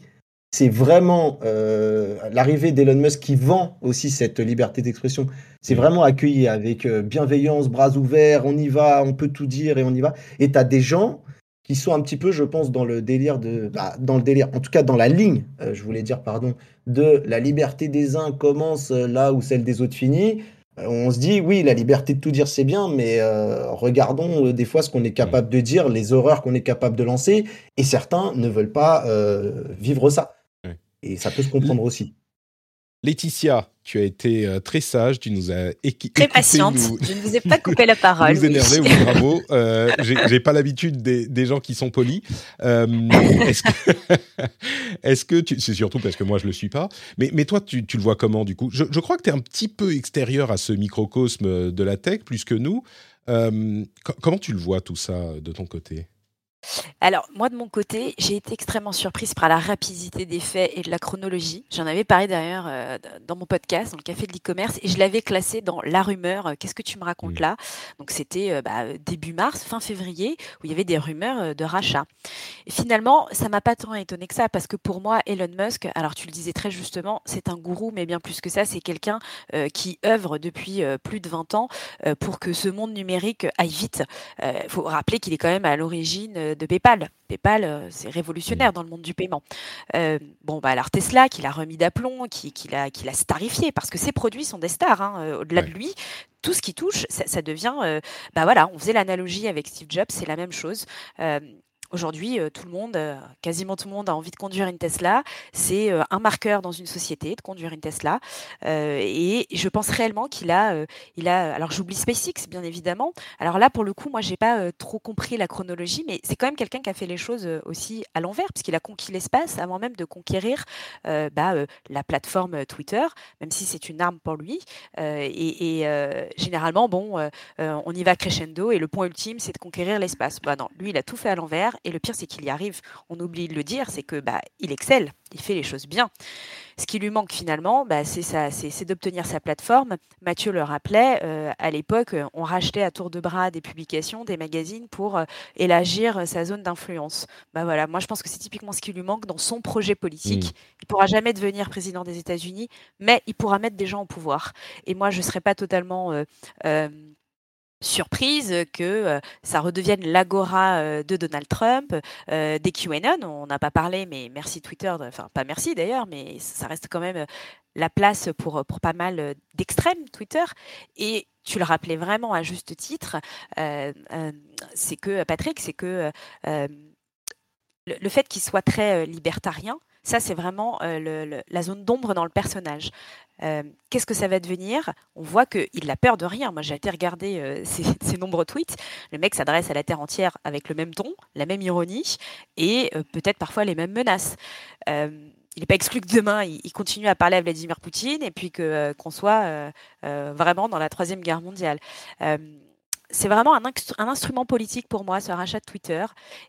c'est vraiment euh, l'arrivée d'Elon Musk qui vend aussi cette liberté d'expression. C'est vraiment accueilli avec euh, bienveillance, bras ouverts, on y va, on peut tout dire et on y va. Et tu as des gens qui sont un petit peu, je pense, dans le délire de, bah, dans le délire, en tout cas dans la ligne, je voulais dire, pardon, de la liberté des uns commence là où celle des autres finit. Euh, on se dit, oui, la liberté de tout dire, c'est bien, mais euh, regardons euh, des fois ce qu'on est capable de dire, les horreurs qu'on est capable de lancer, et certains ne veulent pas vivre ça. Et ça peut se comprendre aussi.
Laetitia, tu as été euh, très sage, tu nous as
équipé. Très patiente, je ne vous ai pas coupé la parole.
Vous énervez, oui, bravo. Euh, J'ai pas l'habitude des, des, gens qui sont polis. Euh, (laughs) Est-ce que, tu, c'est surtout parce que moi je le suis pas, mais, mais toi tu, tu le vois comment du coup? Je, je, crois que tu es un petit peu extérieur à ce microcosme de la tech plus que nous. Euh, comment tu le vois tout ça de ton côté?
Alors, moi, de mon côté, j'ai été extrêmement surprise par la rapidité des faits et de la chronologie. J'en avais parlé d'ailleurs euh, dans mon podcast, dans le Café de l'e-commerce, et je l'avais classé dans la rumeur. Euh, qu'est-ce que tu me racontes là? Donc, c'était euh, bah, début mars, fin février, où il y avait des rumeurs de rachat. Et finalement, ça m'a pas tant étonné que ça, parce que pour moi, Elon Musk, alors tu le disais très justement, c'est un gourou, mais bien plus que ça, c'est quelqu'un qui œuvre depuis plus de 20 ans pour que ce monde numérique aille vite. Il faut rappeler qu'il est quand même à l'origine de PayPal. PayPal, euh, c'est révolutionnaire dans le monde du paiement. Euh, bon, bah alors Tesla, qui l'a remis d'aplomb, qui, qui l'a starifié, parce que ses produits sont des stars. Hein, euh, au-delà de lui, tout ce qui touche, ça, devient. bah voilà, on faisait l'analogie avec Steve Jobs, c'est la même chose. Aujourd'hui, tout le monde, quasiment tout le monde a envie de conduire une Tesla. C'est un marqueur dans une société de conduire une Tesla. et je pense réellement qu'il a, il a. Alors j'oublie SpaceX, bien évidemment. Alors là, pour le coup, moi, j'ai pas trop compris la chronologie, mais c'est quand même quelqu'un qui a fait les choses aussi à l'envers, puisqu'il a conquis l'espace avant même de conquérir bah, la plateforme Twitter, même si c'est une arme pour lui. et, généralement, bon, on y va crescendo, et le point ultime, c'est de conquérir l'espace. Bah non, lui, il a tout fait à l'envers. Et le pire, c'est qu'il y arrive. On oublie de le dire, c'est que bah, il excelle, il fait les choses bien. Ce qui lui manque finalement, bah, c'est d'obtenir sa plateforme. Mathieu le rappelait, euh, à l'époque, on rachetait à tour de bras des publications, des magazines pour euh, élargir sa zone d'influence. Bah voilà, moi je pense que c'est typiquement ce qui lui manque dans son projet politique. Mmh. Il pourra jamais devenir président des États-Unis, mais il pourra mettre des gens au pouvoir. Et moi, je ne serais pas totalement euh, surprise que euh, ça redevienne l'agora euh, de Donald Trump, euh, des QAnon. On n'a pas parlé, mais merci Twitter, enfin pas merci d'ailleurs, mais ça reste quand même la place pour, pour pas mal d'extrêmes Twitter. Et tu le rappelais vraiment à juste titre, c'est que Patrick, c'est que le, fait qu'il soit très libertarien, ça, c'est vraiment la zone d'ombre dans le personnage. Qu'est-ce que ça va devenir? On voit qu'il a peur de rien. Moi, j'ai été regarder (laughs) ses, nombreux tweets. Le mec s'adresse à la Terre entière avec le même ton, la même ironie et peut-être parfois les mêmes menaces. il n'est pas exclu que demain, il, continue à parler à Vladimir Poutine et puis qu'on soit vraiment dans la Troisième Guerre mondiale c'est vraiment un, instrument politique pour moi, ce rachat de Twitter.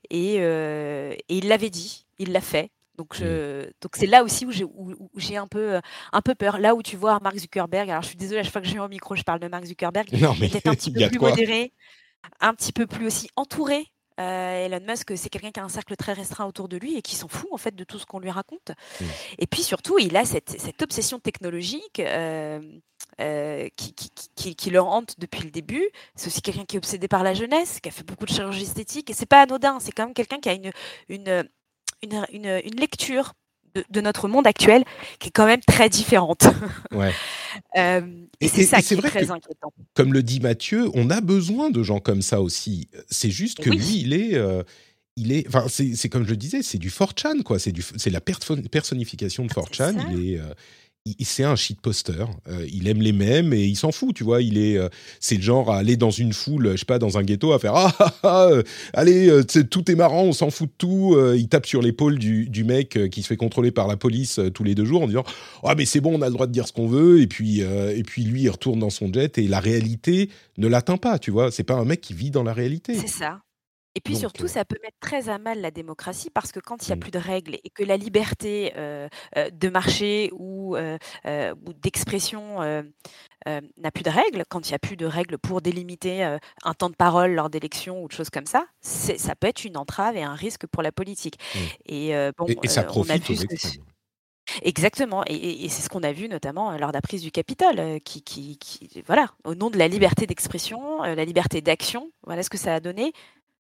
Et il l'avait dit, il l'a fait. Donc, mmh. donc c'est là aussi où j'ai, j'ai un, peu, un peu peur. Là où tu vois Mark Zuckerberg, alors je suis désolée, à chaque fois que j'ai au micro, je parle de Mark Zuckerberg,
non, mais
peut-être un petit peu plus modéré, un petit peu plus aussi entouré. Euh, Elon Musk, c'est quelqu'un qui a un cercle très restreint autour de lui et qui s'en fout en fait de tout ce qu'on lui raconte. Mmh. Et puis surtout, il a cette, cette obsession technologique euh, euh, qui, qui, qui, le hante depuis le début. C'est aussi quelqu'un qui est obsédé par la jeunesse, qui a fait beaucoup de chirurgie esthétique. Et c'est pas anodin, c'est quand même quelqu'un qui a une, une, une, lecture de, notre monde actuel qui est quand même très différente.
Ouais. (laughs)
Euh, et, c'est ça qui est très inquiétant.
Comme le dit Mathieu, on a besoin de gens comme ça aussi. C'est juste que lui, il est. Euh, il est, enfin, c'est comme je le disais, c'est du 4chan, quoi. C'est la personnification de 4chan. Il est, euh, c'est un shitposter. Euh, il aime les mêmes et il s'en fout, tu vois. Il est, euh, c'est le genre à aller dans une foule, je sais pas, dans un ghetto, à faire (laughs) ah ah ah, euh, allez, tout est marrant, on s'en fout de tout. il tape sur l'épaule du, du, mec qui se fait contrôler par la police tous les deux jours en disant ah mais c'est bon, on a le droit de dire ce qu'on veut. Et puis et puis lui, il retourne dans son jet et la réalité ne l'atteint pas, tu vois. C'est pas un mec qui vit dans la réalité.
C'est ça. Et puis surtout, ça peut mettre très à mal la démocratie parce que quand il n'y a mmh. plus de règles et que la liberté de marché ou, d'expression n'a plus de règles, quand il n'y a plus de règles pour délimiter un temps de parole lors d'élections ou de choses comme ça, ça peut être une entrave et un risque pour la politique.
Mmh. Et, bon, ça profite aux
Exactement, et, c'est ce qu'on a vu notamment lors de la prise du Capitole, qui, qui, voilà, au nom de la liberté d'expression, la liberté d'action, voilà ce que ça a donné.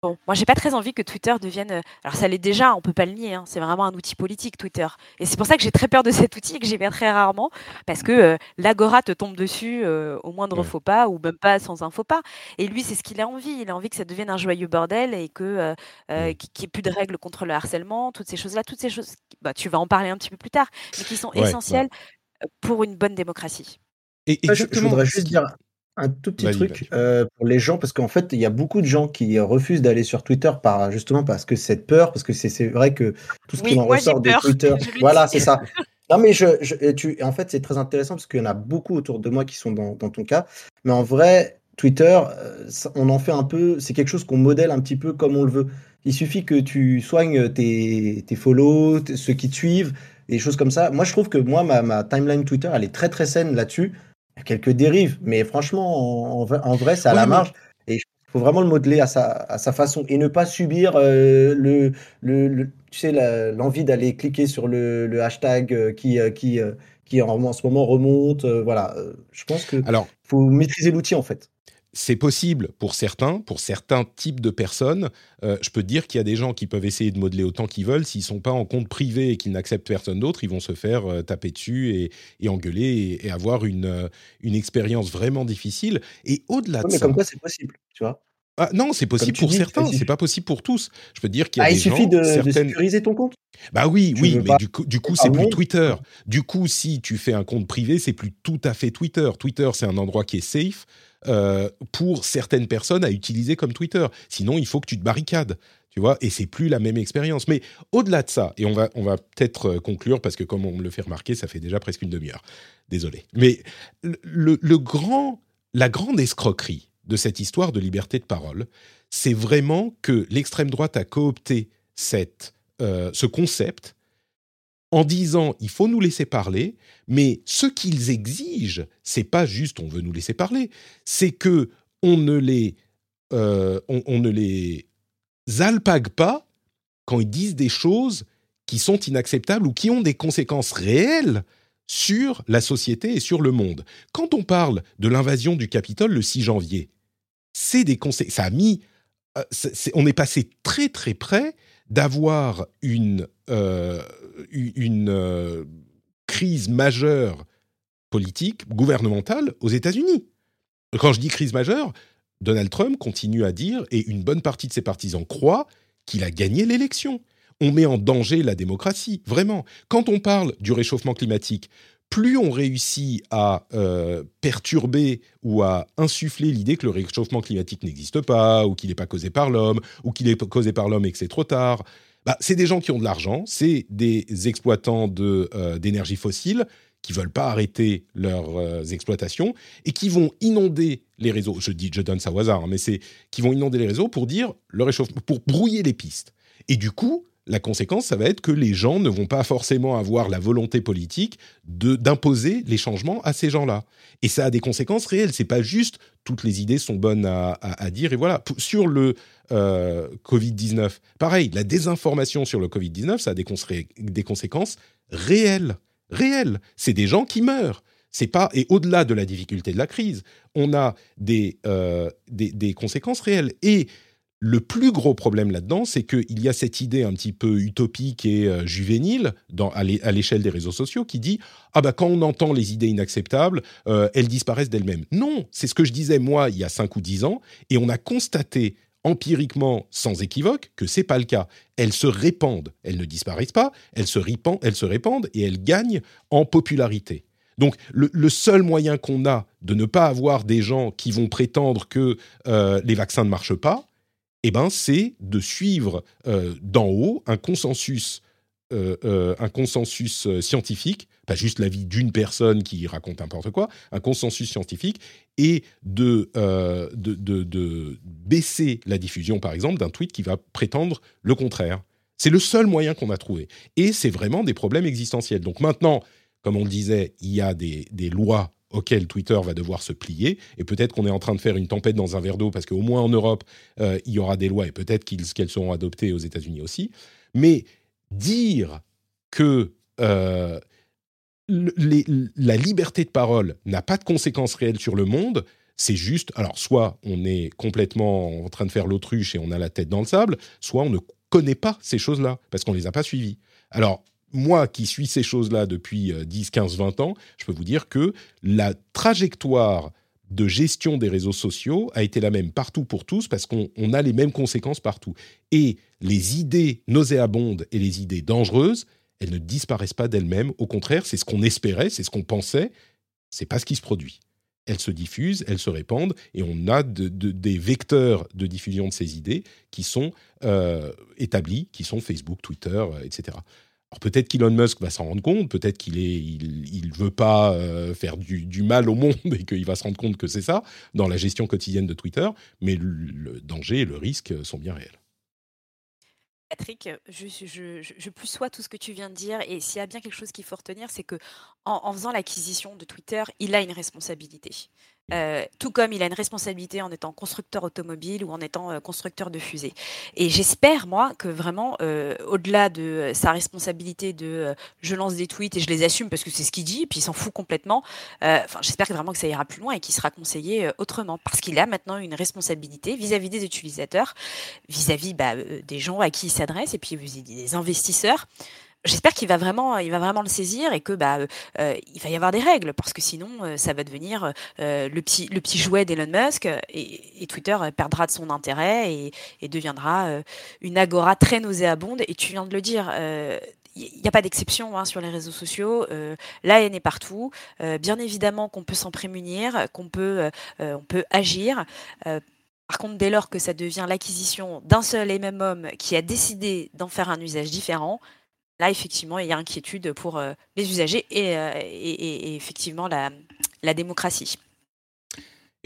Bon, moi, j'ai pas très envie que Twitter devienne. Euh, alors, ça l'est déjà, on peut pas le nier. Hein, c'est vraiment un outil politique, Twitter. Et c'est pour ça que j'ai très peur de cet outil et que j'y vais très rarement, parce que euh, l'agora te tombe dessus euh, au moindre faux pas ou même pas sans un faux pas. Et lui, c'est ce qu'il a envie. Il a envie que ça devienne un joyeux bordel et que qu'il n'y ait plus de règles contre le harcèlement, toutes ces choses-là, toutes ces choses. Bah, tu vas en parler un petit peu plus tard, mais qui sont essentielles pour une bonne démocratie.
Et, je, voudrais juste dire un tout petit truc euh, pour les gens, parce qu'en fait, il y a beaucoup de gens qui refusent d'aller sur Twitter par justement parce que cette peur, parce que c'est vrai que tout ce qui en ressort de (laughs) Twitter, voilà, c'est ça. Non, mais je, tu, en fait, c'est très intéressant parce qu'il y en a beaucoup autour de moi qui sont dans, dans ton cas. Mais en vrai, Twitter, euh, on en fait un peu, c'est quelque chose qu'on modèle un petit peu comme on le veut. Il suffit que tu soignes tes, tes follow, ceux qui te suivent, des choses comme ça. Moi, je trouve que moi, ma, ma timeline Twitter, elle est très très saine là-dessus. Quelques dérives, mais franchement, en, vrai, c'est à la marge. Et il faut vraiment le modeler à sa, à sa façon et ne pas subir euh, le, le, tu sais, l'envie d'aller cliquer sur le, le hashtag euh, qui, euh, qui, qui en, ce moment remonte. voilà, je pense que faut maîtriser l'outil en fait
c'est possible pour certains, pour certains types de personnes. Euh, je peux te dire qu'il y a des gens qui peuvent essayer de modeler autant qu'ils veulent. S'ils sont pas en compte privé et qu'ils n'acceptent personne d'autre, ils vont se faire euh, taper dessus et, engueuler et, avoir une, euh, une expérience vraiment difficile. Et au-delà de
mais
ça.
comme quoi, c'est possible, tu vois.
Ah, non, c'est possible pour certains, c'est pas possible pour tous. Je peux te dire qu'il y a
ah,
des
il suffit de, sécuriser ton compte?
Bah oui, oui, mais du coup, du coup c'est plus Twitter. Du coup, si tu fais un compte privé, c'est plus tout à fait Twitter. Twitter, c'est un endroit qui est safe euh, pour certaines personnes à utiliser comme Twitter. Sinon, il faut que tu te barricades. Tu vois, et c'est plus la même expérience. Mais au-delà de ça, et on va, on va peut-être euh, conclure parce que comme on me le fait remarquer, ça fait déjà presque une demi-heure. Désolé. Mais le, grand, la grande escroquerie de cette histoire de liberté de parole, c'est vraiment que l'extrême droite a coopté cette, euh, ce concept en disant il faut nous laisser parler, mais ce qu'ils exigent, c'est pas juste on veut nous laisser parler, c'est que on ne les euh, on, ne les alpague pas quand ils disent des choses qui sont inacceptables ou qui ont des conséquences réelles sur la société et sur le monde. Quand on parle de l'invasion du Capitole le 6 janvier, c'est des conséquences. Ça a mis. Euh, on est passé très très près d'avoir une, euh, euh, crise majeure politique, gouvernementale aux États-Unis. Quand je dis crise majeure, Donald Trump continue à dire, et une bonne partie de ses partisans croient, qu'il a gagné l'élection. On met en danger la démocratie, vraiment. Quand on parle du réchauffement climatique, plus on réussit à euh, perturber ou à insuffler l'idée que le réchauffement climatique n'existe pas, ou qu'il n'est pas causé par l'homme, ou qu'il est causé par l'homme et que c'est trop tard, bah, c'est des gens qui ont de l'argent, c'est des exploitants euh, d'énergie fossile qui veulent pas arrêter leurs euh, exploitations et qui vont inonder les réseaux. Je dis, je donne ça au hasard, hein, mais c'est qui vont inonder les réseaux pour dire le réchauffement, pour brouiller les pistes. Et du coup, la conséquence, ça va être que les gens ne vont pas forcément avoir la volonté politique d'imposer les changements à ces gens-là. Et ça a des conséquences réelles. C'est pas juste toutes les idées sont bonnes à, dire et voilà. Sur le euh, Covid-19, pareil, la désinformation sur le Covid-19, ça a des, des conséquences réelles. Réelles. C'est des gens qui meurent. C'est pas et au-delà de la difficulté de la crise, on a des, euh, des, des conséquences réelles. Et le plus gros problème là-dedans, c'est qu'il y a cette idée un petit peu utopique et euh, juvénile à l'échelle des réseaux sociaux qui dit ah bah quand on entend les idées inacceptables, euh, elles disparaissent d'elles-mêmes. Non, c'est ce que je disais moi il y a 5 ou 10 ans et on a constaté empiriquement sans équivoque que c'est pas le cas. Elles se répandent, elles ne disparaissent pas, elles se répandent, elles se répandent et elles gagnent en popularité. Donc le, seul moyen qu'on a de ne pas avoir des gens qui vont prétendre que euh, les vaccins ne marchent pas, eh ben, c'est de suivre euh, d'en haut un consensus, euh, euh, un consensus scientifique, pas juste l'avis d'une personne qui raconte n'importe quoi, un consensus scientifique, et de, de, de, baisser la diffusion, par exemple, d'un tweet qui va prétendre le contraire. C'est le seul moyen qu'on a trouvé. Et c'est vraiment des problèmes existentiels. Donc maintenant, comme on le disait, il y a des, des lois auquel Twitter va devoir se plier. Et peut-être qu'on est en train de faire une tempête dans un verre d'eau, parce qu'au moins en Europe, euh, il y aura des lois, et peut-être qu'elles seront adoptées aux États-Unis aussi. Mais dire que euh, la liberté de parole n'a pas de conséquences réelles sur le monde, c'est juste, alors soit on est complètement en train de faire l'autruche et on a la tête dans le sable, soit on ne connaît pas ces choses-là, parce qu'on ne les a pas suivies. Alors, moi qui suis ces choses-là depuis 10, 15, 20 ans, je peux vous dire que la trajectoire de gestion des réseaux sociaux a été la même partout pour tous parce qu'on a les mêmes conséquences partout. Et les idées nauséabondes et les idées dangereuses, elles ne disparaissent pas d'elles-mêmes. Au contraire, c'est ce qu'on espérait, c'est ce qu'on pensait. C'est pas ce qui se produit. Elles se diffusent, elles se répandent, et on a des vecteurs de diffusion de ces idées qui sont euh, établis, qui sont Facebook, Twitter, euh, etc. Alors peut-être qu'Elon Musk va s'en rendre compte, peut-être qu'il est, il, veut pas euh, faire du, mal au monde (laughs) et qu'il va se rendre compte que c'est ça dans la gestion quotidienne de Twitter, mais le, danger et le risque sont bien réels.
Patrick, je, je, plus sois tout ce que tu viens de dire, et s'il y a bien quelque chose qu'il faut retenir, c'est que en faisant l'acquisition de Twitter, il a une responsabilité. Euh, tout comme il a une responsabilité en étant constructeur automobile ou en étant euh, constructeur de fusées. Et j'espère, moi, que vraiment, euh, au-delà de sa responsabilité de je lance des tweets et je les assume parce que c'est ce qu'il dit, et puis il s'en fout complètement, j'espère vraiment que ça ira plus loin et qu'il sera conseillé autrement. Parce qu'il a maintenant une responsabilité vis-à-vis des utilisateurs, vis-à-vis bah, des gens à qui il s'adresse, et puis des investisseurs. J'espère qu'il va vraiment, il va vraiment le saisir et que bah, il va y avoir des règles parce que sinon, ça va devenir le petit, le petit jouet d'Elon Musk et, Twitter perdra de son intérêt et, et deviendra une agora très nauséabonde. Et tu viens de le dire il n'y a pas d'exception hein, sur les réseaux sociaux. Euh, la haine est partout. Euh, bien évidemment qu'on peut s'en prémunir, qu'on peut, euh, on peut agir. par contre, dès lors que ça devient l'acquisition d'un seul et même homme qui a décidé d'en faire un usage différent, là, effectivement, il y a inquiétude pour les usagers et, effectivement la, la démocratie.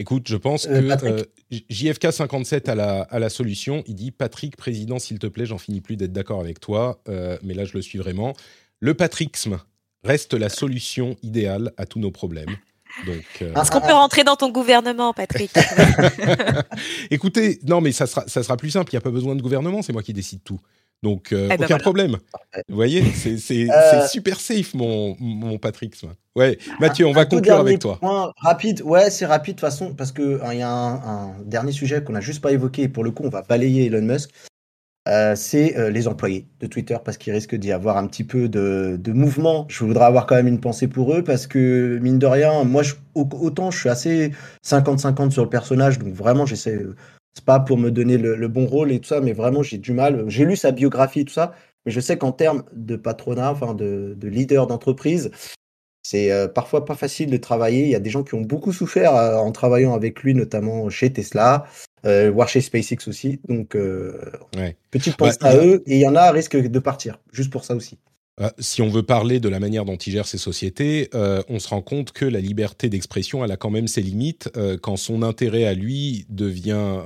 Écoute, je pense euh, que euh, JFK57 a la, a la solution. Il dit Patrick, président, s'il te plaît, j'en finis plus d'être d'accord avec toi, euh, mais là je le suis vraiment. Le patrixme reste la solution idéale à tous nos problèmes.
Donc, Est-ce qu'on peut rentrer dans ton gouvernement, Patrick? (laughs)
Écoutez, non, mais ça sera, ça sera plus simple. Il n'y a pas besoin de gouvernement, c'est moi qui décide tout. Donc, euh, eh ben aucun problème. Vous voyez, c'est euh, super safe, mon, mon Patrick. Ouais, Mathieu, on va conclure avec toi.
Point rapide, ouais, c'est rapide de toute façon, parce qu'il hein, y a un, dernier sujet qu'on n'a juste pas évoqué, et pour le coup, on va balayer Elon Musk. Euh, c'est les employés de Twitter, parce qu'il risque d'y avoir un petit peu de, de, mouvement. Je voudrais avoir quand même une pensée pour eux, parce que, mine de rien, moi, je, autant je suis assez 50-50 sur le personnage, donc vraiment, j'essaie c'est pas pour me donner le, bon rôle et tout ça, mais vraiment j'ai du mal. J'ai lu sa biographie et tout ça, mais je sais qu'en termes de patronat, enfin de, leader d'entreprise, c'est euh, parfois pas facile de travailler. Il y a des gens qui ont beaucoup souffert euh, en travaillant avec lui, notamment chez Tesla, euh, voire chez SpaceX aussi. Donc, petite pensée à eux. Et il y en a risque de partir, juste pour ça aussi.
Euh, si on veut parler de la manière dont il gère ses sociétés, euh, on se rend compte que la liberté d'expression, elle a quand même ses limites euh, quand son intérêt à lui devient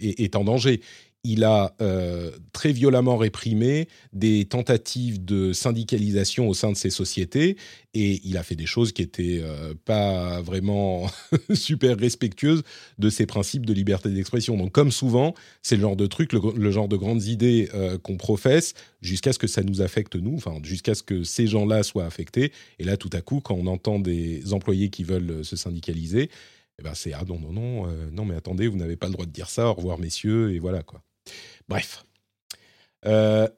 est, en danger il a euh, très violemment réprimé des tentatives de syndicalisation au sein de ces sociétés et il a fait des choses qui étaient euh, pas vraiment (laughs) super respectueuses de ses principes de liberté d'expression. Donc comme souvent, c'est le genre de truc, le, genre de grandes idées euh, qu'on professe jusqu'à ce que ça nous affecte nous, enfin jusqu'à ce que ces gens-là soient affectés. Et là, tout à coup, quand on entend des employés qui veulent se syndicaliser, eh ben c'est ah non non non non mais attendez, vous n'avez pas le droit de dire ça. Au revoir messieurs et voilà quoi. Bref. Euh,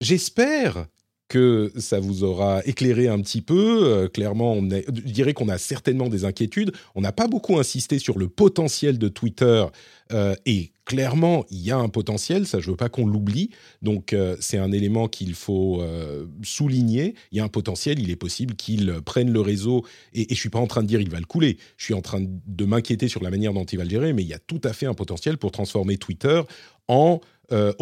j'espère que ça vous aura éclairé un petit peu. Euh, clairement, on je dirais qu'on a certainement des inquiétudes. On n'a pas beaucoup insisté sur le potentiel de Twitter euh, et clairement, il y a un potentiel, ça je veux pas qu'on l'oublie. Donc c'est un élément qu'il faut souligner. Il y a un potentiel, il est possible qu'il prenne le réseau et, et je suis pas en train de dire il va le couler. Je suis en train de m'inquiéter sur la manière dont il va le gérer, mais il y a tout à fait un potentiel pour transformer Twitter en euh,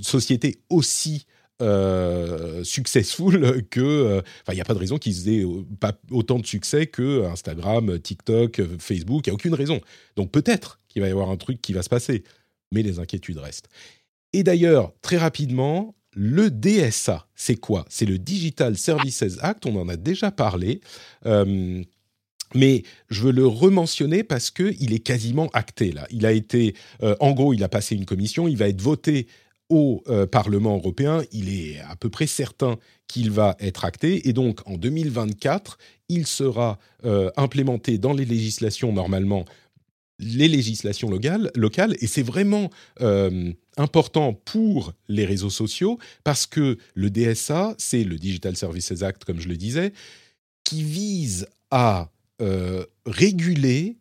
société aussi euh, successful (laughs) que. Euh, enfin, il n'y a pas de raison qu'ils aient pas autant de succès que Instagram, TikTok, Facebook. Il n'y a aucune raison. Donc peut-être qu'il va y avoir un truc qui va se passer, mais les inquiétudes restent. Et d'ailleurs, très rapidement, le DSA, c'est quoi? C'est le Digital Services Act. On en a déjà parlé. Mais je veux le rementionner parce qu'il est quasiment acté là. Il a été, euh, en gros, il a passé une commission, il va être voté au euh, Parlement européen. Il est à peu près certain qu'il va être acté et donc en 2024, il sera euh, implémenté dans les législations normalement les législations locales, locales et c'est vraiment important pour les réseaux sociaux parce que le DSA, c'est le Digital Services Act, comme je le disais, qui vise à euh, réguler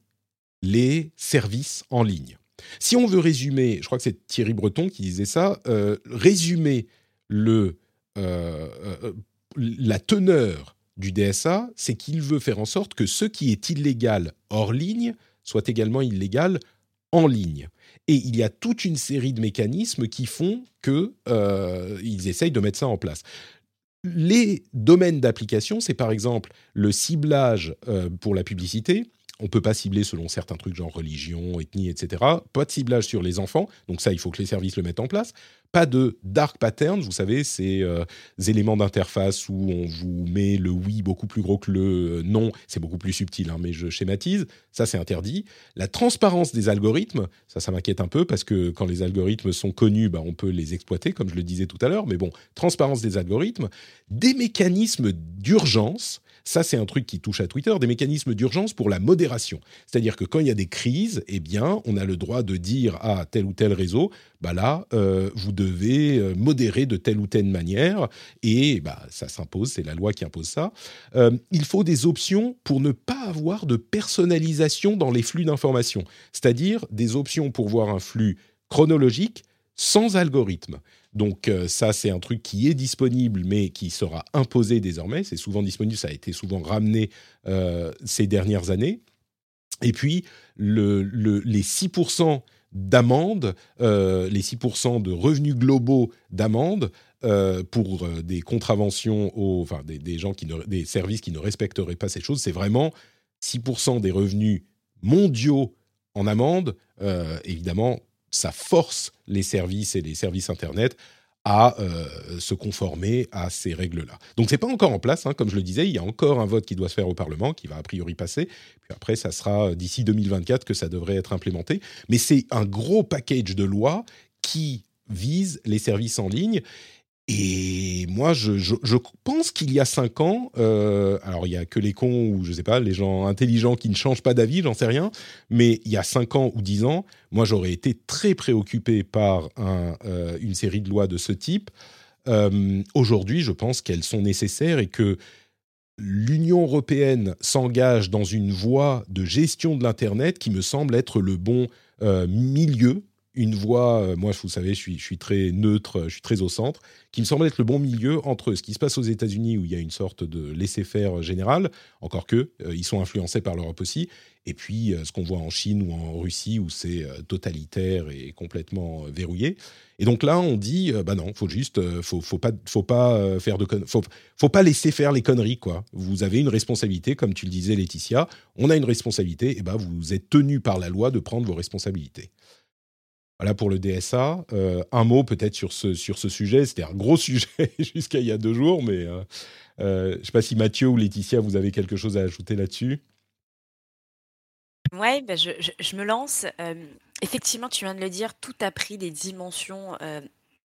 les services en ligne. Si on veut résumer, je crois que c'est Thierry Breton qui disait ça, euh, résumer le, euh, la teneur du DSA, c'est qu'il veut faire en sorte que ce qui est illégal hors ligne soit également illégal en ligne. Et il y a toute une série de mécanismes qui font qu'ils essayent de mettre ça en place les domaines d'application, c'est par exemple le ciblage euh, pour la publicité. On peut pas cibler selon certains trucs, genre religion, ethnie, etc. Pas de ciblage sur les enfants, donc ça, il faut que les services le mettent en place. Pas de dark patterns, vous savez, ces euh, éléments d'interface où on vous met le oui beaucoup plus gros que le euh, non. C'est beaucoup plus subtil, hein, mais je schématise. Ça, c'est interdit. La transparence des algorithmes, ça, ça m'inquiète un peu parce que quand les algorithmes sont connus, bah, on peut les exploiter, comme je le disais tout à l'heure. Mais bon, transparence des algorithmes, des mécanismes d'urgence Ça, c'est un truc qui touche à Twitter, des mécanismes d'urgence pour la modération. C'est-à-dire que quand il y a des crises, eh bien, on a le droit de dire à tel ou tel réseau, bah là, euh, vous devez euh, modérer de telle ou telle manière, et bah, ça s'impose, c'est la loi qui impose ça. Euh, il faut des options pour ne pas avoir de personnalisation dans les flux d'informations, c'est-à-dire des options pour voir un flux chronologique sans algorithme. Donc ça, c'est un truc qui est disponible, mais qui sera imposé désormais. C'est souvent disponible, ça a été souvent ramené ces dernières années. Et puis, le, les 6% d'amende, euh, les 6% de revenus globaux d'amende euh, pour euh, des contraventions, enfin des, gens qui des services qui ne respecteraient pas ces choses, c'est vraiment 6% des revenus mondiaux en amende. évidemment, ça force les services et les services Internet à euh, se conformer à ces règles-là. Donc c'est pas encore en place, hein, comme je le disais, il y a encore un vote qui doit se faire au Parlement, qui va a priori passer, puis après ça sera euh, d'ici 2024 que ça devrait être implémenté, mais c'est un gros package de lois qui vise les services en ligne et moi, je, pense qu'il y a cinq ans, euh, alors il y a que les cons ou je sais pas, les gens intelligents qui ne changent pas d'avis, j'en sais rien, mais il y a cinq ans ou dix ans, moi j'aurais été très préoccupé par euh, une série de lois de ce type. Euh, Aujourd'hui, je pense qu'elles sont nécessaires et que l'Union européenne s'engage dans une voie de gestion de l'Internet qui me semble être le bon milieu une voie, euh, moi vous savez, je suis, je suis, très neutre, je suis très au centre, qui me semble être le bon milieu entre ce qui se passe aux États-Unis où il y a une sorte de laisser-faire général, encore que euh, ils sont influencés par l'Europe aussi, et puis euh, ce qu'on voit en Chine ou en Russie où c'est totalitaire et complètement verrouillé. Et donc là, on dit, bah non, faut juste, faut, faut pas, faut pas faire de, faut, faut pas laisser faire les conneries quoi. Vous avez une responsabilité, comme tu le disais, Laetitia. On a une responsabilité, et ben vous êtes tenu par la loi de prendre vos responsabilités. Voilà pour le DSA. Euh, un mot peut-être sur ce, sur ce sujet. C'était un gros (laughs) sujet jusqu'à il y a deux jours, mais euh, euh, je ne sais pas si Mathieu ou Laetitia, vous avez quelque chose à ajouter là-dessus.
Oui, bah, je, je, me lance. effectivement, tu viens de le dire, tout a pris des dimensions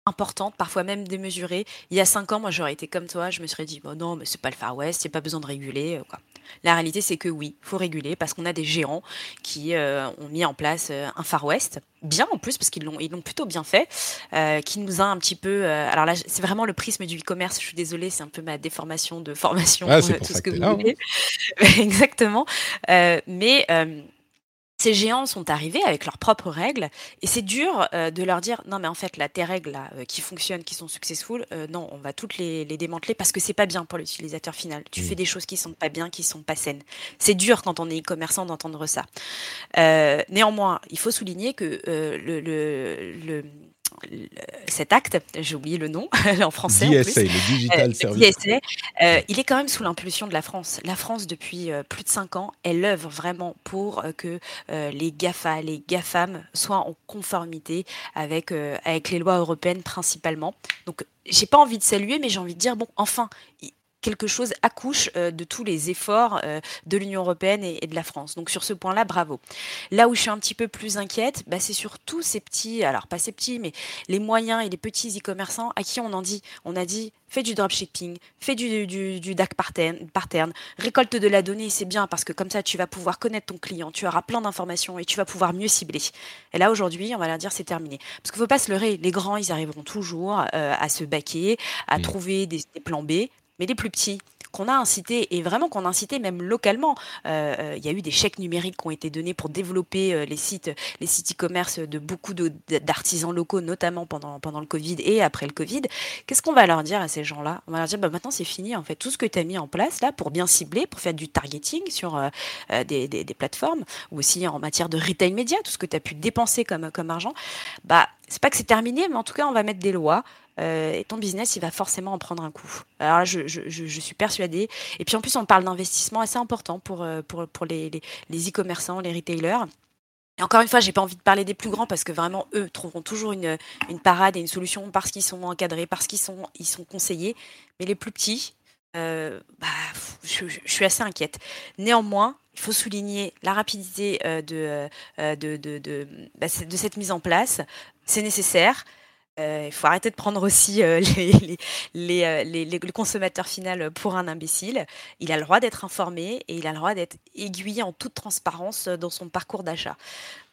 importante, parfois même démesurée. Il y a cinq ans, moi, j'aurais été comme toi, je me serais dit, bon, non, mais c'est pas le Far West, il n'y a pas besoin de réguler. Euh, quoi. La réalité, c'est que oui, il faut réguler parce qu'on a des géants qui euh, ont mis en place euh, un Far West, bien en plus, parce qu'ils l'ont, ils l'ont plutôt bien fait, qui nous a un petit peu. alors là, c'est vraiment le prisme du e-commerce, je suis désolée, c'est un peu ma déformation de formation,
ah, tout ce que, vous hein. voulez. (laughs)
Exactement. mais ces géants sont arrivés avec leurs propres règles et c'est dur euh, de leur dire non mais en fait là tes règles là, euh, qui fonctionnent, qui sont successful, euh, non on va toutes les, démanteler parce que c'est pas bien pour l'utilisateur final. Tu fais mmh. des choses qui sont pas bien, qui sont pas saines. C'est dur quand on est e-commerçant d'entendre ça. néanmoins, il faut souligner que le, le cet acte, j'ai oublié le nom (laughs) en français.
DSA, le Digital euh, Service.
Euh, il est quand même sous l'impulsion de la France. La France, depuis euh, plus de cinq ans, elle œuvre vraiment pour que les GAFA, les GAFAM soient en conformité avec, avec les lois européennes principalement. Donc, j'ai pas envie de saluer, mais j'ai envie de dire, bon, enfin, quelque chose accouche euh, de tous les efforts euh, de l'Union européenne et, de la France. Donc sur ce point-là, bravo. Là où je suis un petit peu plus inquiète, bah, c'est sur tous ces petits, alors pas ces petits, mais les moyens et les petits e-commerçants à qui on en dit, on a dit, fais du dropshipping, fais du, du, du DAC parterne, récolte de la donnée, c'est bien parce que comme ça, tu vas pouvoir connaître ton client, tu auras plein d'informations et tu vas pouvoir mieux cibler. Et là, aujourd'hui, on va leur dire, c'est terminé. Parce qu'il ne faut pas se leurrer, les grands, ils arriveront toujours euh, à se baquer, à mmh. trouver des plans B mais les plus petits qu'on a incité, et vraiment qu'on a incité même localement. Euh, euh, il y a eu des chèques numériques qui ont été donnés pour développer euh, les sites les sites e-commerce de beaucoup d'artisans locaux, notamment pendant, pendant le Covid et après le Covid. Qu'est-ce qu'on va leur dire à ces gens-là? On va leur dire, bah, maintenant c'est fini, en fait, tout ce que tu as mis en place là pour bien cibler, pour faire du targeting sur des, des, plateformes, ou aussi en matière de retail média, tout ce que tu as pu dépenser comme, comme argent, bah, c'est pas que c'est terminé, mais en tout cas, on va mettre des lois euh, et ton business, il va forcément en prendre un coup. Alors là, je, suis persuadée. Et puis en plus, on parle d'investissement assez important pour, euh, pour, pour les e-commerçants, les, retailers. Et encore une fois, j'ai pas envie de parler des plus grands parce que vraiment, eux trouveront toujours une, une parade et une solution parce qu'ils sont encadrés, parce qu'ils sont, ils sont conseillés. Mais les plus petits, euh, bah, je, suis assez inquiète. Néanmoins, il faut souligner la rapidité de, de, de, bah, de, cette mise en place. C'est nécessaire. Il faut arrêter de prendre aussi (laughs) les, les, les, le consommateur final pour un imbécile. Il a le droit d'être informé et il a le droit d'être aiguillé en toute transparence dans son parcours d'achat.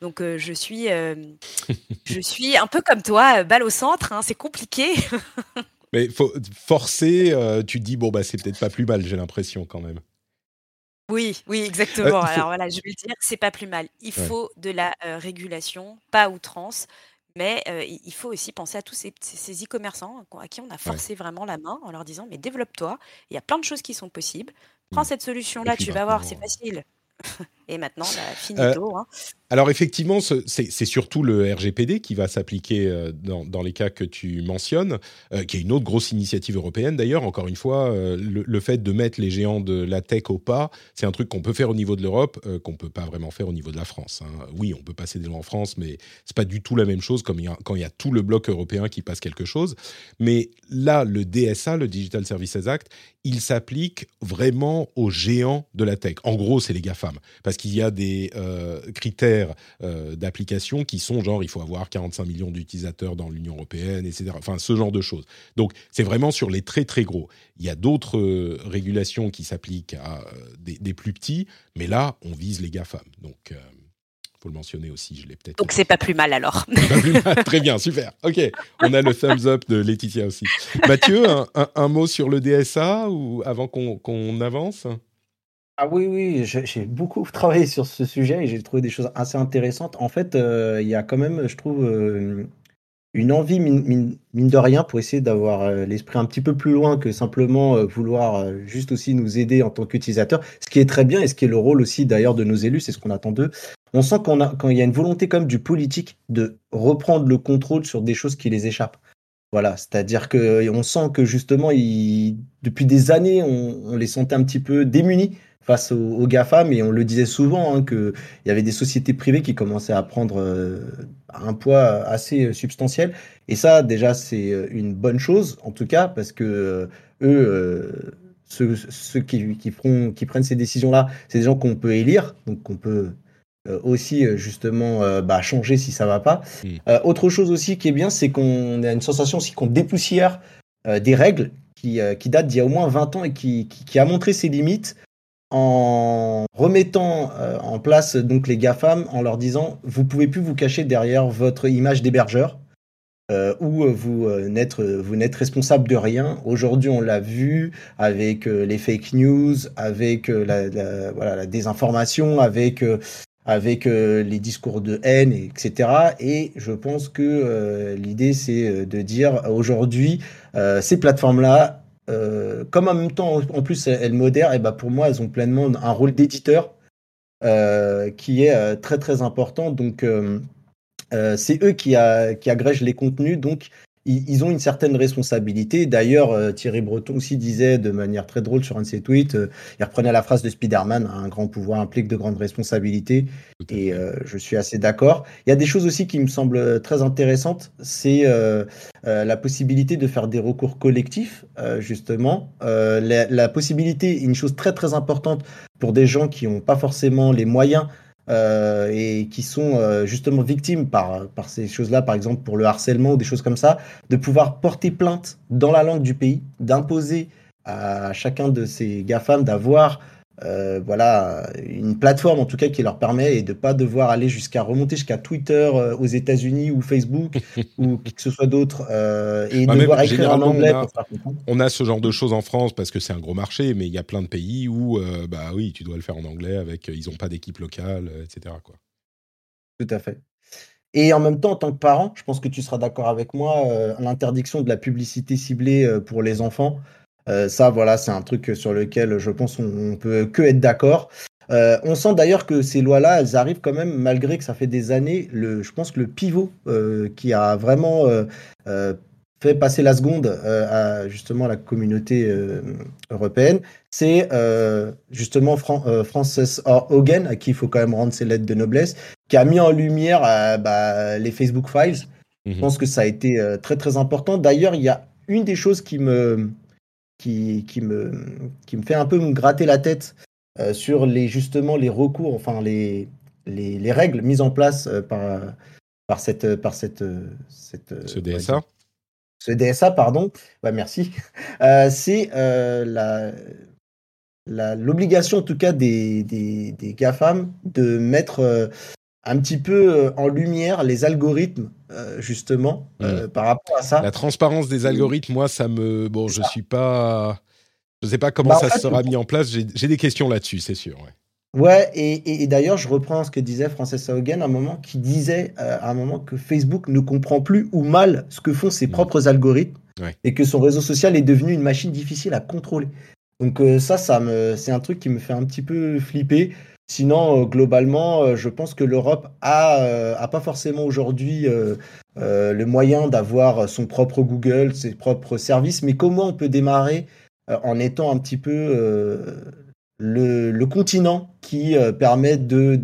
Donc je suis, (laughs) je suis un peu comme toi, balle au centre. Hein, c'est compliqué. (laughs)
Mais faut, forcer, tu te dis bon bah c'est peut-être pas plus mal, j'ai l'impression quand même.
Oui, oui, exactement. Alors voilà, je vais le dire, c'est pas plus mal. Il faut de la régulation, pas outrance, mais il faut aussi penser à tous ces, e-commerçants à qui on a forcé vraiment la main en leur disant mais développe-toi, il y a plein de choses qui sont possibles. Prends mmh. cette solution-là, tu vas voir, c'est facile. Et maintenant, bah, finito. Hein.
Alors effectivement, c'est surtout le RGPD qui va s'appliquer euh, dans, les cas que tu mentionnes, euh, qui est une autre grosse initiative européenne d'ailleurs. Encore une fois, euh, le, fait de mettre les géants de la tech au pas, c'est un truc qu'on peut faire au niveau de l'Europe, qu'on ne peut pas vraiment faire au niveau de la France. Hein. Oui, on peut passer des lois en France, mais c'est pas du tout la même chose comme quand il y a tout le bloc européen qui passe quelque chose. Mais là, le DSA, le Digital Services Act, il s'applique vraiment aux géants de la tech. En gros, c'est les GAFAM, parce qu'il y a des critères euh, d'applications qui sont genre il faut avoir 45 millions d'utilisateurs dans l'Union européenne, etc. Enfin, ce genre de choses. Donc, c'est vraiment sur les très très gros. Il y a d'autres euh, régulations qui s'appliquent à euh, des, plus petits, mais là, on vise les GAFAM. Donc, il faut le mentionner aussi, je l'ai peut-être.
Donc c'est pas plus mal alors. (laughs)
Très bien, super. Ok, on a le thumbs up de Laetitia aussi. Mathieu, un, mot sur le DSA ou avant qu'on avance?
Ah oui, oui, j'ai beaucoup (laughs) travaillé sur ce sujet et j'ai trouvé des choses assez intéressantes. En fait, euh, il y a quand même, je trouve, euh, une envie, mine, de rien, pour essayer d'avoir euh, l'esprit un petit peu plus loin que simplement vouloir juste aussi nous aider en tant qu'utilisateurs. Ce qui est très bien et ce qui est le rôle aussi d'ailleurs de nos élus, c'est ce qu'on attend d'eux. On sent qu'on a, quand y a une volonté comme du politique de reprendre le contrôle sur des choses qui les échappent. Voilà, c'est-à-dire que on sent que justement, depuis des années, on les sentait un petit peu démunis face aux, GAFAM et on le disait souvent hein, qu'il y avait des sociétés privées qui commençaient à prendre euh, un poids assez substantiel. Et ça, déjà, c'est euh, une bonne chose, en tout cas, parce que euh, eux, ceux, qui, qui, qui, prennent ces décisions-là, c'est des gens qu'on peut élire, donc qu'on peut aussi justement bah, changer si ça va pas. Mmh. autre chose aussi qui est bien, c'est qu'on a une sensation aussi qu'on dépoussière des règles qui, qui datent d'il y a au moins 20 ans et qui, qui a montré ses limites en remettant euh, en place donc les GAFAM en leur disant vous pouvez plus vous cacher derrière votre image d'hébergeur euh, ou vous euh, n'êtes vous n'êtes responsable de rien. Aujourd'hui, on l'a vu avec les fake news, avec la, la désinformation, avec avec les discours de haine, etc. Et je pense que l'idée, c'est de dire aujourd'hui, ces plateformes-là, euh, comme en même temps, en plus, elles modèrent, et bah pour moi, elles ont pleinement un rôle d'éditeur euh, qui est euh, très très important. Donc, c'est eux qui, qui agrègent les contenus. Donc, ils, ont une certaine responsabilité. D'ailleurs, euh, Thierry Breton aussi disait de manière très drôle sur un de ses tweets, euh, il reprenait la phrase de Spider-Man, un grand pouvoir implique de grandes responsabilités. Et euh, je suis assez d'accord. Il y a des choses aussi qui me semblent très intéressantes. C'est la possibilité de faire des recours collectifs, justement. La, la, possibilité, une chose très très importante pour des gens qui n'ont pas forcément les moyens euh, et qui sont euh, justement victimes par, par ces choses-là, par exemple pour le harcèlement ou des choses comme ça, de pouvoir porter plainte dans la langue du pays, d'imposer à chacun de ces GAFAM d'avoir euh, voilà, une plateforme en tout cas qui leur permet et de pas devoir aller jusqu'à remonter jusqu'à Twitter euh, aux États-Unis ou Facebook (laughs) ou qui que ce soit d'autre euh, et devoir écrire en anglais
on a, pour faire comprendre. On a ce genre de choses en France parce que c'est un gros marché, mais il y a plein de pays où bah oui, tu dois le faire en anglais avec ils n'ont pas d'équipe locale, etc. Quoi.
Tout à fait. Et en même temps, en tant que parent, je pense que tu seras d'accord avec moi, l'interdiction de la publicité ciblée pour les enfants. Euh, ça, voilà, c'est un truc sur lequel je pense on, peut que être d'accord. Euh, on sent d'ailleurs que ces lois-là, elles arrivent quand même, malgré que ça fait des années. Le, je pense que le pivot euh, qui a vraiment fait passer la seconde à justement la communauté européenne, c'est justement Frances Hogan, à qui il faut quand même rendre ses lettres de noblesse, qui a mis en lumière bah, les Facebook Files. Je mhm. pense que ça a été très très important. D'ailleurs, il y a une des choses qui me qui, qui, me, qui me fait un peu me gratter la tête euh, sur les, justement les recours, enfin les, les, les règles mises en place euh, par, par cette. Par cette, cette
Ce DSA
ce DSA, pardon, ouais, merci, (laughs) euh, c'est la l'obligation en tout cas des, des, des GAFAM de mettre un petit peu en lumière les algorithmes justement mmh. par rapport à ça.
La transparence des algorithmes, moi ça me bon, je suis pas je sais pas comment bah, ça sera mis en place, j'ai des questions là-dessus, c'est sûr. Ouais.
Ouais, et, d'ailleurs, je reprends ce que disait Frances Haugen à un moment, qui disait euh, à un moment que Facebook ne comprend plus ou mal ce que font ses propres algorithmes et que son réseau social est devenu une machine difficile à contrôler. Donc euh, ça, ça me, c'est un truc qui me fait un petit peu flipper. Sinon, euh, globalement, je pense que l'Europe a, a pas forcément aujourd'hui le moyen d'avoir son propre Google, ses propres services, mais comment on peut démarrer en étant un petit peu le, continent qui euh, permet de,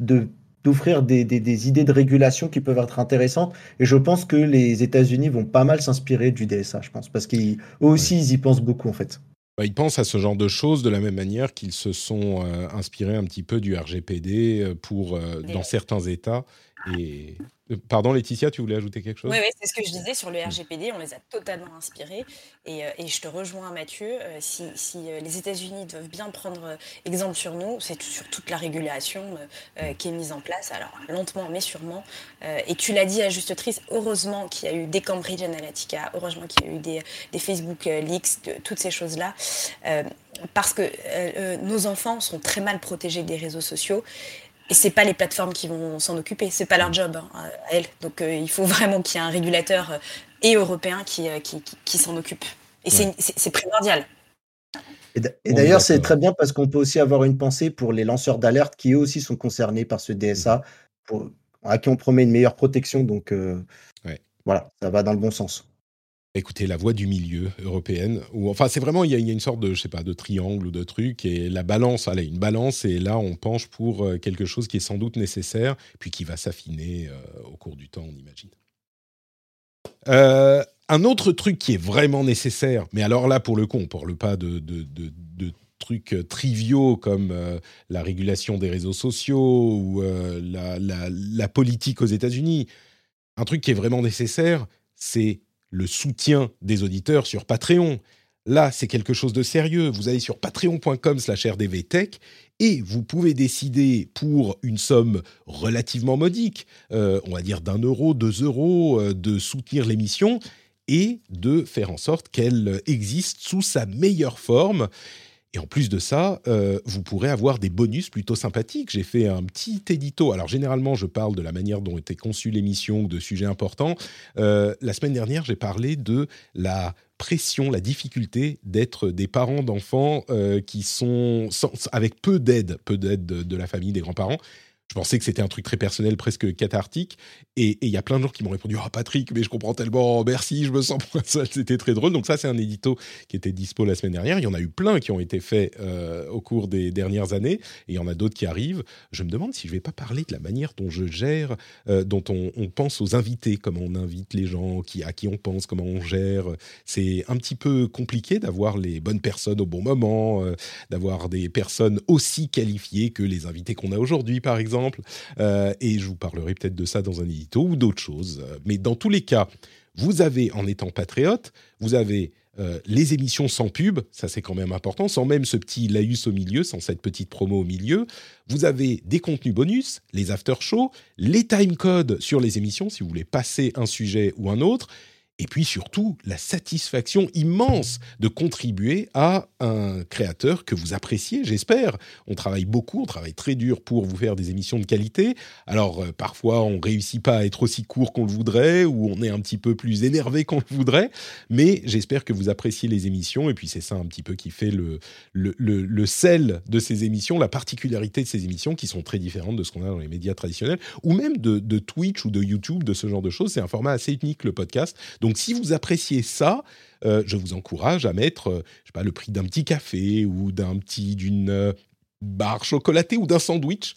d'offrir des, des, idées de régulation qui peuvent être intéressantes. Et je pense que les États-Unis vont pas mal s'inspirer du DSA, je pense, parce qu'eux aussi, ils y pensent beaucoup, en fait.
Bah, ils pensent à ce genre de choses de la même manière qu'ils se sont euh, inspirés un petit peu du RGPD euh, pour, dans certains États. Et euh, pardon, Laetitia, tu voulais ajouter quelque chose
Oui, c'est ce que je disais sur le RGPD. On les a totalement inspirés. Et, euh, je te rejoins, Mathieu. Euh, si, les États-Unis doivent bien prendre exemple sur nous, c'est sur toute la régulation qui est mise en place. Alors, lentement, mais sûrement. et tu l'as dit à juste triste, heureusement qu'il y a eu des Cambridge Analytica, heureusement qu'il y a eu des, des Facebook Leaks, toutes ces choses-là. parce que nos enfants sont très mal protégés des réseaux sociaux et c'est pas les plateformes qui vont s'en occuper, c'est pas leur job hein, à elles. Donc euh, il faut vraiment qu'il y ait un régulateur euh, et européen qui, euh, qui, qui, s'en occupe. Et c'est primordial.
Et d'ailleurs, c'est très bien parce qu'on peut aussi avoir une pensée pour les lanceurs d'alerte qui eux aussi sont concernés par ce DSA, pour, à qui on promet une meilleure protection. Donc voilà, ça va dans le bon sens
écoutez, la voie du milieu européenne, ou enfin c'est vraiment il y, a, une sorte de je sais pas de triangle ou de truc et la balance, allez une balance et là on penche pour euh, quelque chose qui est sans doute nécessaire puis qui va s'affiner euh, au cours du temps on imagine. Euh, un autre truc qui est vraiment nécessaire, mais alors là pour le coup on parle pas de, de, trucs triviaux comme la régulation des réseaux sociaux ou la, la politique aux États-Unis. Un truc qui est vraiment nécessaire, c'est le soutien des auditeurs sur Patreon. Là, c'est quelque chose de sérieux. Vous allez sur patreon.com slash rdvtech et vous pouvez décider pour une somme relativement modique, euh, on va dire d'un euro, deux euros, euh, de soutenir l'émission et de faire en sorte qu'elle existe sous sa meilleure forme. Et en plus de ça, euh, vous pourrez avoir des bonus plutôt sympathiques. J'ai fait un petit édito. Alors généralement, je parle de la manière dont était conçue l'émission ou de sujets importants. Euh, la semaine dernière, j'ai parlé de la pression, la difficulté d'être des parents d'enfants euh, qui sont avec peu d'aide, peu d'aide de, la famille, des grands-parents, je pensais que c'était un truc très personnel, presque cathartique. Et il y a plein de gens qui m'ont répondu Ah, Patrick, mais je comprends tellement, merci, je me sens moins seul. C'était très drôle. Donc, ça, c'est un édito qui était dispo la semaine dernière. Il y en a eu plein qui ont été faits euh, au cours des dernières années. Et il y en a d'autres qui arrivent. Je me demande si je ne vais pas parler de la manière dont je gère, euh, dont on, pense aux invités, comment on invite les gens, à qui on pense, comment on gère. C'est un petit peu compliqué d'avoir les bonnes personnes au bon moment, euh, d'avoir des personnes aussi qualifiées que les invités qu'on a aujourd'hui, par exemple euh, et je vous parlerai peut-être de ça dans un édito ou d'autres choses. Mais dans tous les cas, vous avez, en étant patriote, vous avez euh, les émissions sans pub, ça c'est quand même important, sans même ce petit laïus au milieu, sans cette petite promo au milieu. Vous avez des contenus bonus, les after shows, les time codes sur les émissions si vous voulez passer un sujet ou un autre, et puis surtout la satisfaction immense de contribuer à un créateur que vous appréciez, j'espère. On travaille beaucoup, on travaille très dur pour vous faire des émissions de qualité. Alors euh, parfois on réussit pas à être aussi court qu'on le voudrait ou on est un petit peu plus énervé qu'on le voudrait, mais j'espère que vous appréciez les émissions et puis c'est ça un petit peu qui fait le, sel de ces émissions, la particularité de ces émissions qui sont très différentes de ce qu'on a dans les médias traditionnels ou même de, de Twitch ou de YouTube, de ce genre de choses. C'est un format assez unique le podcast. Donc si vous appréciez ça, euh, je vous encourage à mettre, euh, je sais pas, le prix d'un petit café ou d'un petit d'une euh, barre chocolatée ou d'un sandwich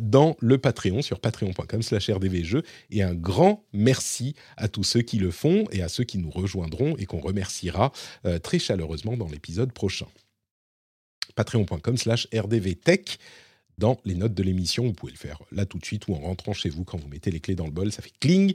dans le Patreon sur patreon.com/rdvjeux et un grand merci à tous ceux qui le font et à ceux qui nous rejoindront et qu'on remerciera très chaleureusement dans l'épisode prochain. patreon.com/rdvtech dans les notes de l'émission, vous pouvez le faire là tout de suite ou en rentrant chez vous quand vous mettez les clés dans le bol, ça fait cling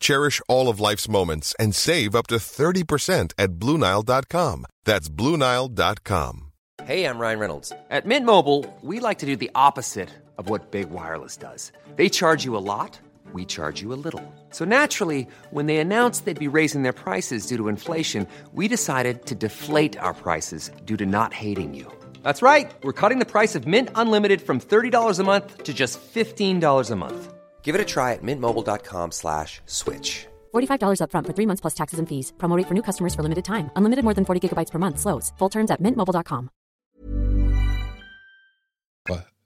Cherish all of life's moments and save up to 30% at BlueNile.com. That's BlueNile.com.
Hey, I'm Ryan Reynolds. At Mint Mobile, we like to do the opposite of what Big Wireless does. They charge you a lot, we charge you a little. So naturally, when they announced they'd be raising their prices due to inflation, we decided to deflate our prices due to not hating you. That's right. We're cutting the price of Mint Unlimited from $30 a month to just $15 a month. Give it a try at mintmobile.com slash switch.
$45 upfront for three months plus taxes and fees. Promote for new customers for limited time. Unlimited more than 40 gigabytes per month. Slows. Full terms at mintmobile.com.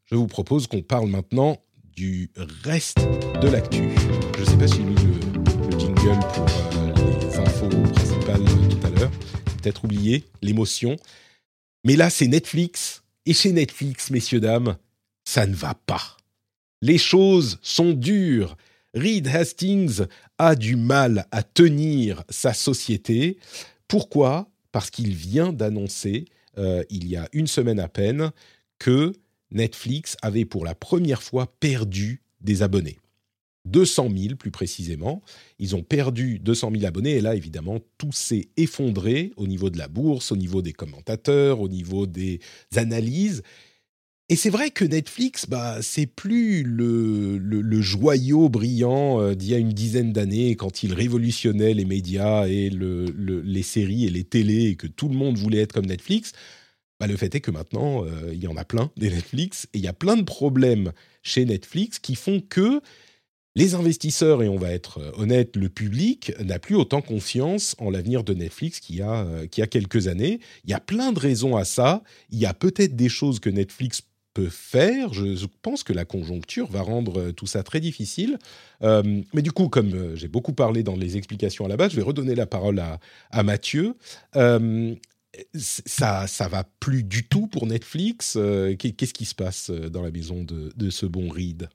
Je vous propose qu'on parle maintenant du reste de l'actu. Je ne sais pas si j'ai mis le, le, jingle pour euh, les infos principales tout à l'heure. Peut-être oublié l'émotion. Mais là, c'est Netflix. Et chez Netflix, messieurs, dames, ça ne va pas. Les choses sont dures. Reed Hastings a du mal à tenir sa société. Pourquoi? Parce qu'il vient d'annoncer, euh, il y a une semaine à peine, que Netflix avait pour la première fois perdu des abonnés. 200 000 plus précisément. Ils ont perdu 200 000 abonnés et là, évidemment, tout s'est effondré au niveau de la bourse, au niveau des commentateurs, au niveau des analyses. Et c'est vrai que Netflix, bah, c'est plus le, joyau brillant euh, d'il y a une dizaine d'années quand il révolutionnait les médias et le, les séries et les télés et que tout le monde voulait être comme Netflix. Bah, le fait est que maintenant, euh, il y en a plein des Netflix et il y a plein de problèmes chez Netflix qui font que les investisseurs, et on va être honnête, le public n'a plus autant confiance en l'avenir de Netflix qu'il y, a, qu'il y a quelques années. Il y a plein de raisons à ça. Il y a peut-être des choses que Netflix peut faire. Je pense que la conjoncture va rendre tout ça très difficile. Euh, mais du coup, comme euh, j'ai beaucoup parlé dans les explications à la base, je vais redonner la parole à, Mathieu. Euh, ça, ça va plus du tout pour Netflix. Euh, Qu'est-ce qui se passe dans la maison de, de ce bon Reed?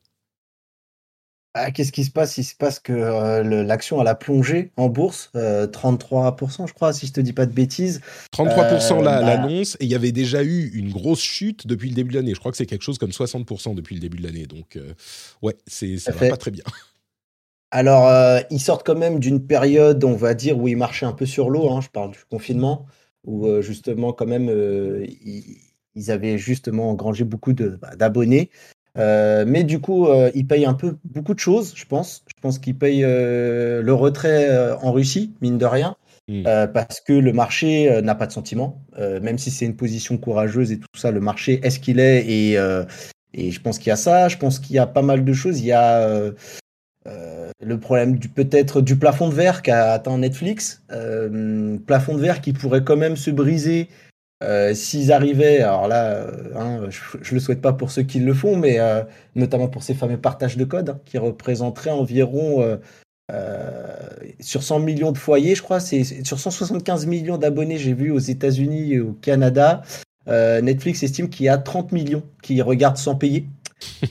Ah, Qu'est-ce qui se passe? Il se passe que euh, l'action elle a plongé en bourse, euh, 33%, je crois, si je te dis pas de bêtises.
33% l'annonce, bah... et il y avait déjà eu une grosse chute depuis le début de l'année. Je crois que c'est quelque chose comme 60% depuis le début de l'année. Donc, euh, ouais, ça va fait. pas très bien. (laughs)
Alors, euh, ils sortent quand même d'une période, on va dire, où ils marchaient un peu sur l'eau. Hein, je parle du confinement, où euh, justement, quand même, ils, ils, avaient justement engrangé beaucoup bah, d'abonnés. Euh, mais du coup, euh, ils payent un peu beaucoup de choses, je pense. Je pense qu'ils payent euh, le retrait en Russie, mine de rien, mmh. parce que le marché n'a pas de sentiment. même si c'est une position courageuse et tout ça, le marché est ce qu'il est. Et, et je pense qu'il y a ça. Je pense qu'il y a pas mal de choses. Il y a le problème du peut-être du plafond de verre qu'a atteint Netflix. plafond de verre qui pourrait quand même se briser euh, S'ils arrivaient, alors là, euh, hein, je, je le souhaite pas pour ceux qui le font, mais euh, notamment pour ces fameux partages de code hein, qui représenteraient environ sur 100 millions de foyers, je crois, c'est sur 175 millions d'abonnés, j'ai vu aux États-Unis et au Canada. Netflix estime qu'il y a 30 millions qui regardent sans payer.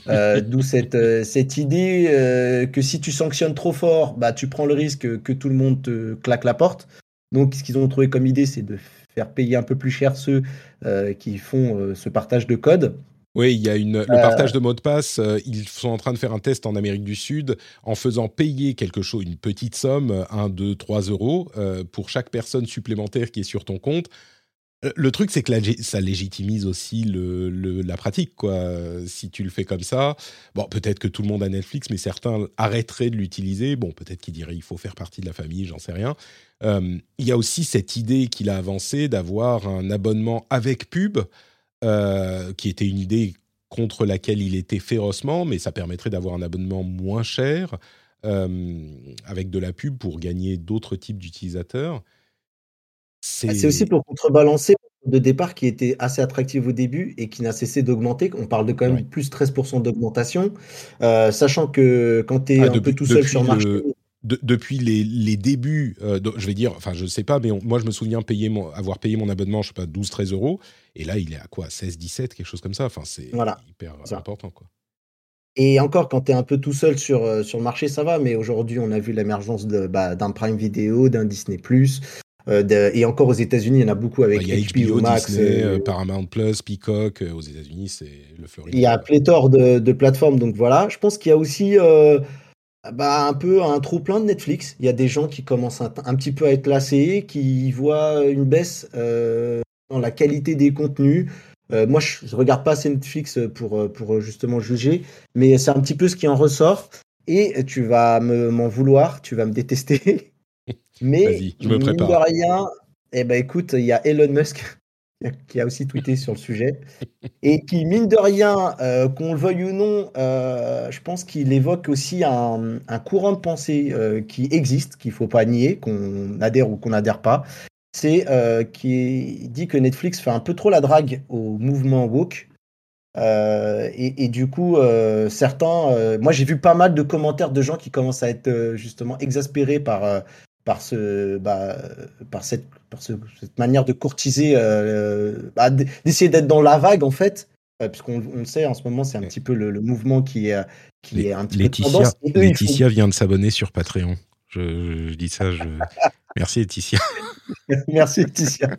(laughs) D'où cette, cette idée que si tu sanctionnes trop fort, bah, tu prends le risque que tout le monde te claque la porte. Donc, ce qu'ils ont trouvé comme idée, c'est de faire payer un peu plus cher ceux euh, qui font euh, ce partage de code.
Oui, il y a une, le partage de mots de passe. Euh, ils sont en train de faire un test en Amérique du Sud en faisant payer quelque chose, une petite somme, 1, 2, 3 euros, euh, pour chaque personne supplémentaire qui est sur ton compte. Le truc, c'est que ça légitimise aussi la pratique, quoi. Si tu le fais comme ça, bon, peut-être que tout le monde a Netflix, mais certains arrêteraient de l'utiliser. Bon, peut-être qu'ils diraient il faut faire partie de la famille, j'en sais rien. Euh, il y a aussi cette idée qu'il a avancée d'avoir un abonnement avec pub, euh, qui était une idée contre laquelle il était férocement, mais ça permettrait d'avoir un abonnement moins cher euh, avec de la pub pour gagner d'autres types d'utilisateurs.
C'est aussi pour contrebalancer de départ qui était assez attractif au début et qui n'a cessé d'augmenter. On parle de quand même ouais. plus 13% d'augmentation, euh, sachant que quand tu es ah, un
depuis,
peu tout seul sur le marché.
depuis les, débuts, je vais dire, enfin je sais pas, mais moi je me souviens payer avoir payé mon abonnement, je sais pas, 12-13 euros, et là il est à quoi? 16-17, quelque chose comme ça. Enfin c'est hyper important quoi.
Et encore, quand tu es un peu tout seul sur, sur le marché, ça va, mais aujourd'hui, on a vu l'émergence bah, d'un Prime Video, d'un Disney, euh, et encore aux États-Unis, il y en a beaucoup avec
il y a HBO, Max, Disney, euh, Paramount Plus, Peacock. Euh, aux États-Unis, c'est le Florida.
Il y a pléthore de, de, plateformes, donc voilà. Je pense qu'il y a aussi bah, un peu un trop plein de Netflix. Il y a des gens qui commencent un, petit peu à être lassés, qui voient une baisse dans la qualité des contenus. moi, je, ne regarde pas assez Netflix pour, pour justement juger, mais c'est un petit peu ce qui en ressort. Et tu vas m'en vouloir, tu vas me détester. (laughs) Mais je me prépare. de rien, eh ben écoute, il y a Elon Musk (laughs) qui a aussi tweeté sur le sujet (laughs) et qui mine de rien, euh, qu'on le veuille ou non, euh, je pense qu'il évoque aussi un, courant de pensée euh, qui existe, qu'il faut pas nier, qu'on adhère ou qu'on n'adhère pas. C'est qui dit que Netflix fait un peu trop la drague au mouvement woke. Et, et, du coup, certains, moi j'ai vu pas mal de commentaires de gens qui commencent à être justement exaspérés par par, ce, bah, par, cette, par cette manière de courtiser, euh, bah, d'essayer d'être dans la vague en fait, euh, puisqu'on on le sait en ce moment c'est un petit peu le, mouvement qui est, qui est un petit
Laetitia, peu tendance. Laetitia vient de s'abonner sur Patreon. Je, je, dis ça, je, Merci Laetitia. (laughs)
Merci Laetitia.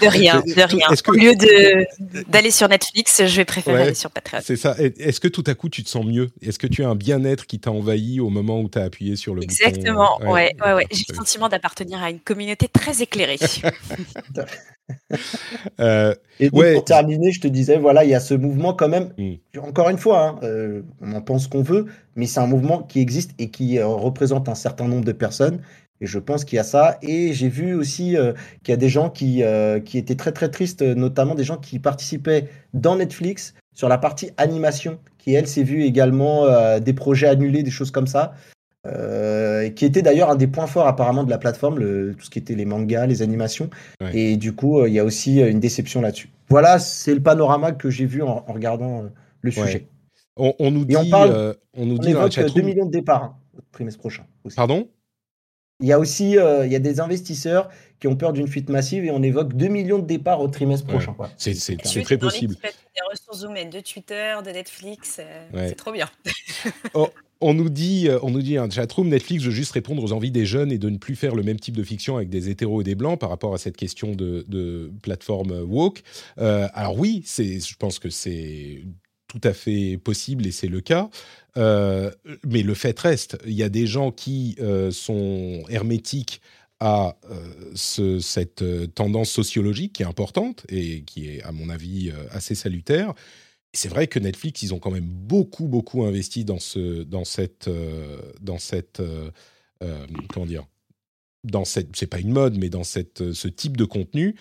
De rien, de rien. Au lieu d'aller sur Netflix, je vais préférer aller sur Patreon.
C'est ça. Est-ce que tout à coup tu te sens mieux? Est-ce que tu as un bien-être qui t'a envahi au moment où tu as appuyé sur le
Exactement, bouton ouais, ouais, ouais. J'ai le sentiment d'appartenir à une communauté très éclairée. (laughs) (laughs)
euh, et pour terminer, je te disais, voilà, il y a ce mouvement quand même. Hmm. Encore une fois, hein, euh, on en pense qu'on veut, mais c'est un mouvement qui existe et qui euh, représente un certain nombre de personnes et je pense qu'il y a ça. Et j'ai vu aussi euh, qu'il y a des gens qui, euh, qui étaient très très tristes, notamment des gens qui participaient dans Netflix sur la partie animation, qui elle s'est vu également euh, des projets annulés, des choses comme ça. qui était d'ailleurs un des points forts apparemment de la plateforme, le, tout ce qui était les mangas, les animations. Et du coup, il y a aussi une déception là-dessus. Voilà, c'est le panorama que j'ai vu en, regardant le sujet.
On, nous dit, on, parle,
on nous dit on évoque 2 millions de départs hein, au trimestre prochain.
Pardon?
Il y a aussi euh, il y a des investisseurs qui ont peur d'une fuite massive et on évoque 2 millions de départs au trimestre prochain.
C'est très possible.
Des ressources humaines de Twitter, de Netflix, euh, c'est trop bien.
Oh, on nous dit, euh, on nous dit un chatroom Netflix veut juste répondre aux envies des jeunes et de ne plus faire le même type de fiction avec des hétéros et des blancs par rapport à cette question de, plateforme woke. alors oui, c'est, je pense que c'est tout à fait possible et c'est le cas. Euh, mais le fait reste, il y a des gens qui euh, sont hermétiques à euh, cette tendance sociologique qui est importante et qui est, à mon avis, assez salutaire. C'est vrai que Netflix, ils ont quand même beaucoup, beaucoup investi dans, ce, dans cette, dans cette comment dire, dans cette, c'est pas une mode, mais dans cette, ce type de contenu.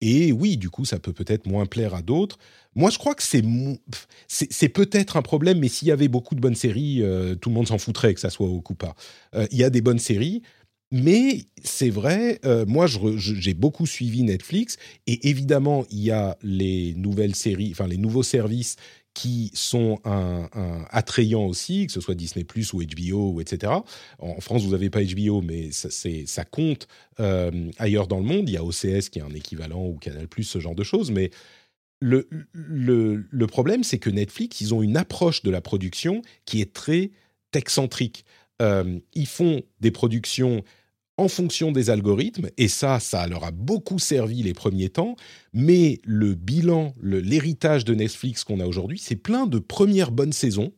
Et oui, du coup, ça peut peut-être moins plaire à d'autres. Moi, je crois que c'est peut-être un problème, mais s'il y avait beaucoup de bonnes séries, euh, tout le monde s'en foutrait que ça soit au coup pas. Euh, il y a des bonnes séries, mais c'est vrai. Euh, moi, j'ai beaucoup suivi Netflix et évidemment, il y a les nouvelles séries, enfin les nouveaux services qui sont attrayants aussi, que ce soit Disney Plus ou HBO ou etc. En France, vous n'avez pas HBO, mais ça, ça compte ailleurs dans le monde. Il y a OCS qui est un équivalent ou Canal Plus, ce genre de choses, mais le, problème, c'est que Netflix, ils ont une approche de la production qui est très tech-centrique. Euh, ils font des productions en fonction des algorithmes, et ça, ça leur a beaucoup servi les premiers temps, mais le bilan, l'héritage de Netflix qu'on a aujourd'hui, c'est plein de premières bonnes saisons,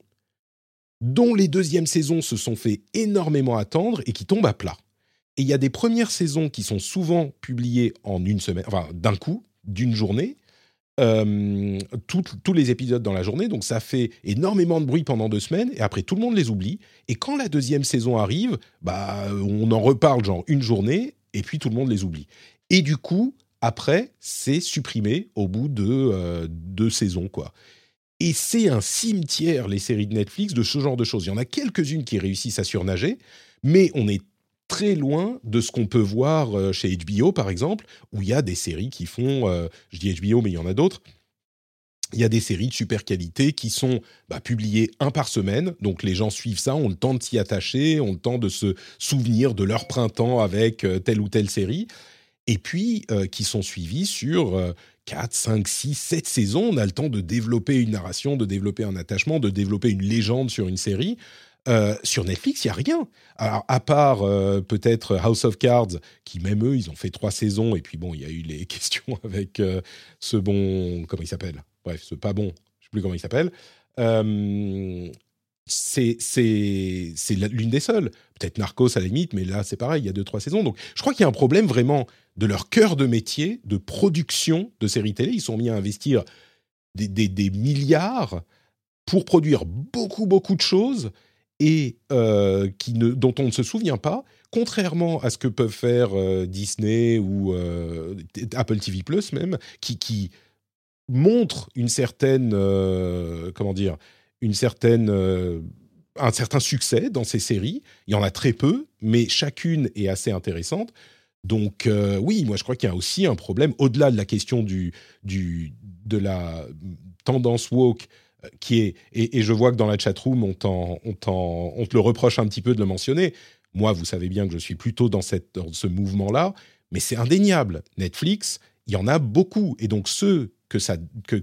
dont les deuxièmes saisons se sont fait énormément attendre et qui tombent à plat. Et il y a des premières saisons qui sont souvent publiées en une semaine, enfin d'un coup, d'une journée, euh, tous les épisodes dans la journée, donc ça fait énormément de bruit pendant deux semaines, et après tout le monde les oublie. Et quand la deuxième saison arrive, bah, on en reparle genre une journée, et puis tout le monde les oublie. Et du coup, après, c'est supprimé au bout de euh, deux saisons, quoi. Et c'est un cimetière, les séries de Netflix, de ce genre de choses. Il y en a quelques-unes qui réussissent à surnager, mais on est très loin de ce qu'on peut voir euh, chez HBO, par exemple, où il y a des séries qui font, euh, je dis HBO, mais il y en a d'autres, il y a des séries de super qualité qui sont bah, publiées un par semaine. Donc les gens suivent ça, ont le temps de s'y attacher, ont le temps de se souvenir de leur printemps avec euh, telle ou telle série. Et puis euh, qui sont suivis sur 4, 5, 6, 7 saisons. On a le temps de développer une narration, de développer un attachement, de développer une légende sur une série. Euh, sur Netflix, il y a rien. Alors, à part peut-être House of Cards, qui même eux, ils ont fait trois saisons, et puis bon, il y a eu les (laughs) questions avec ce bon, comment il s'appelle? Bref, c'est pas bon, je sais plus comment il s'appelle. Euh, c'est l'une des seules. Peut-être Narcos à la limite, mais là c'est pareil, il y a deux trois saisons. Donc je crois qu'il y a un problème vraiment de leur cœur de métier, de production de séries télé. Ils sont mis à investir des, des, milliards pour produire beaucoup beaucoup de choses et euh, qui ne, dont on ne se souvient pas, contrairement à ce que peuvent faire euh, Disney ou euh, Apple TV Plus même, qui, qui montre une certaine, comment dire, une certaine, un certain succès dans ces séries. Il y en a très peu, mais chacune est assez intéressante. Donc oui, moi je crois qu'il y a aussi un problème au-delà de la question du, du de la tendance woke qui est et, je vois que dans la chatroom on, on, on te le reproche un petit peu de le mentionner. Moi, vous savez bien que je suis plutôt dans, ce mouvement-là, mais c'est indéniable. Netflix, il y en a beaucoup, et donc ceux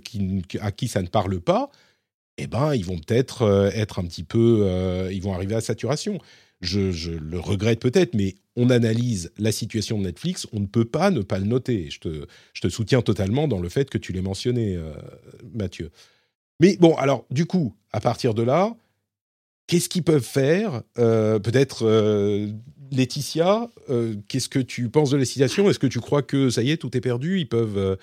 qui, à qui ça ne parle pas, eh ben, ils vont peut-être euh, être un petit peu, euh, ils vont arriver à saturation. Je, le regrette peut-être, mais on analyse la situation de Netflix, on ne peut pas ne pas le noter. Je te, je te soutiens totalement dans le fait que tu l'aies mentionné, euh, Mathieu. Mais bon, alors, du coup, à partir de là, qu'est-ce qu'ils peuvent faire Peut-être Laetitia, qu'est-ce que tu penses de la situation? Est-ce que tu crois que ça y est, tout est perdu? Ils peuvent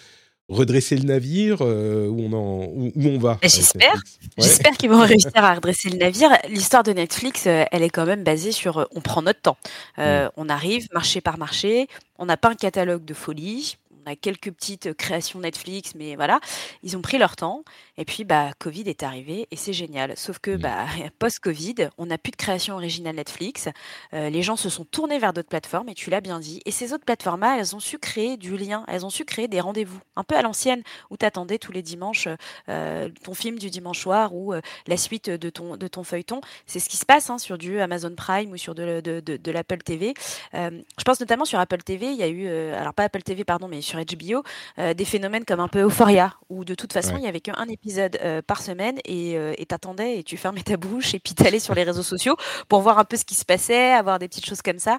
redresser le navire euh, où, on en, où, on va?
J'espère. J'espère qu'ils vont (laughs) réussir à redresser le navire. L'histoire de Netflix, euh, elle est quand même basée sur euh, on prend notre temps. On arrive marché par marché. On n'a pas un catalogue de folie on a quelques petites créations Netflix, mais voilà, ils ont pris leur temps. Et puis, bah, Covid est arrivé et c'est génial. Sauf que, bah, (laughs) post-Covid, on n'a plus de création originale Netflix. Euh, les gens se sont tournés vers d'autres plateformes et tu l'as bien dit. Et ces autres plateformes-là, elles ont su créer du lien, elles ont su créer des rendez-vous, un peu à l'ancienne, où tu attendais tous les dimanches euh, ton film du dimanche soir ou euh, la suite de ton, de ton feuilleton. C'est ce qui se passe hein, sur du Amazon Prime ou sur de, de, de, l'Apple TV. je pense notamment sur Apple TV, il y a eu, alors pas Apple TV, pardon, mais sur HBO, des phénomènes comme un peu Euphoria, où de toute façon, il n'y avait qu'un épisode euh, par semaine et euh, t'attendais et tu fermais ta bouche et puis t'allais sur les réseaux sociaux pour voir un peu ce qui se passait, avoir des petites choses comme ça.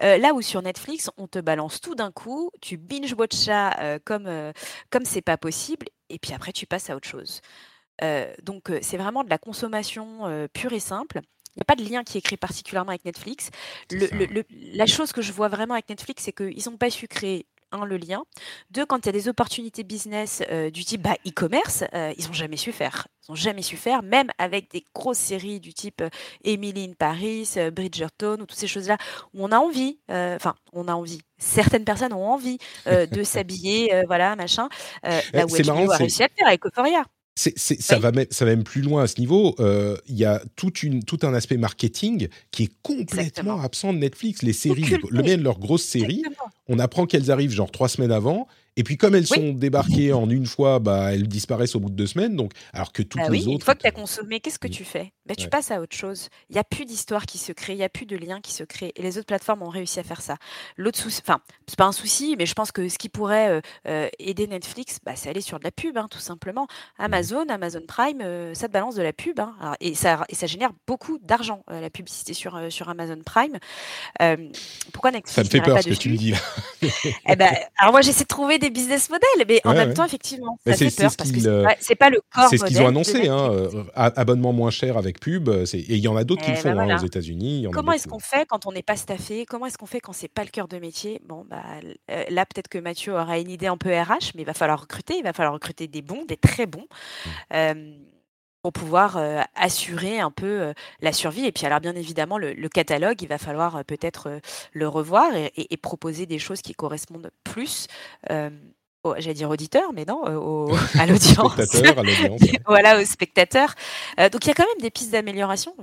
là où sur Netflix, on te balance tout d'un coup, tu binge-watch ça comme comme c'est pas possible et puis après tu passes à autre chose. donc c'est vraiment de la consommation pure et simple. Il n'y a pas de lien qui est créé particulièrement avec Netflix. la chose que je vois vraiment avec Netflix, c'est qu'ils n'ont pas su créer un, le lien. Deux, quand il y a des opportunités business euh, du type bah, e-commerce, euh, ils n'ont jamais su faire. Ils n'ont jamais su faire, même avec des grosses séries du type euh, Emily in Paris, Bridgerton, ou toutes ces choses-là, où on a envie, enfin, on a envie, certaines personnes ont envie de (laughs) s'habiller, voilà, machin. là où HBO a réussi à le faire avec Euphoria
ça, va même, ça va même plus loin à ce niveau. Euh, il y a toute une, tout un aspect marketing qui est complètement absent de Netflix. Les séries, le bien de leurs grosses séries, on apprend qu'elles arrivent genre trois semaines avant et puis comme elles sont débarquées en une fois, bah, elles disparaissent au bout de deux semaines. Donc, alors que toutes bah les autres. Une
fois que tu as consommé, qu'est-ce que tu fais? Bah, Tu passes à autre chose. Il n'y a plus d'histoire qui se crée, il n'y a plus de lien qui se crée. Et les autres plateformes ont réussi à faire ça. L'autre souci, enfin, c'est pas un souci, mais je pense que ce qui pourrait euh, euh, aider Netflix, bah, c'est aller sur de la pub, hein, tout simplement. Amazon, Amazon Prime, euh, ça te balance de la pub. Hein. et, ça, et ça génère beaucoup d'argent, la publicité sur, sur Amazon Prime. pourquoi Netflix
Ça me fait peur ce que tu me dis là.
eh ben, alors moi, j'essaie de trouver des business models, mais en même temps, effectivement, ça fait peur parce que c'est pas, le corps
C'est ce qu'ils ont annoncé, hein, euh, abonnement moins cher avec pub. Et il y en a d'autres qui le eh font ben hein, aux États-Unis.
Comment est-ce qu'on fait quand on n'est pas staffé? Comment est-ce qu'on fait quand c'est pas le cœur de métier? Bon, bah, euh, là, peut-être que Mathieu aura une idée un peu RH, mais il va falloir recruter. Il va falloir recruter des bons, des très bons. Mmh. Pour pouvoir assurer un peu la survie. Et puis alors bien évidemment, le, catalogue, il va falloir peut-être le revoir et, proposer des choses qui correspondent plus j'allais dire auditeur, mais non, euh, (laughs) à l'audience. (laughs) voilà, aux spectateurs. Euh, donc il y a quand même des pistes d'amélioration.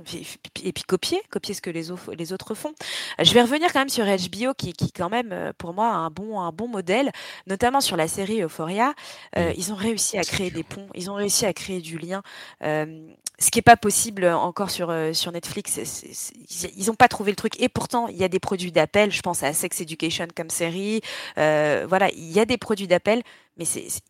Et, puis copier, copier ce que les, les autres font. Euh, je vais revenir quand même sur HBO, qui, qui quand même, pour moi, a un bon, un bon modèle, notamment sur la série Euphoria. Ils ont réussi à créer des ponts, ils ont réussi à créer du lien. Ce qui n'est pas possible encore sur, sur Netflix. ils n'ont pas trouvé le truc. Et pourtant, il y a des produits d'appel. Je pense à Sex Education comme série. voilà, il y a des produits d'appel mais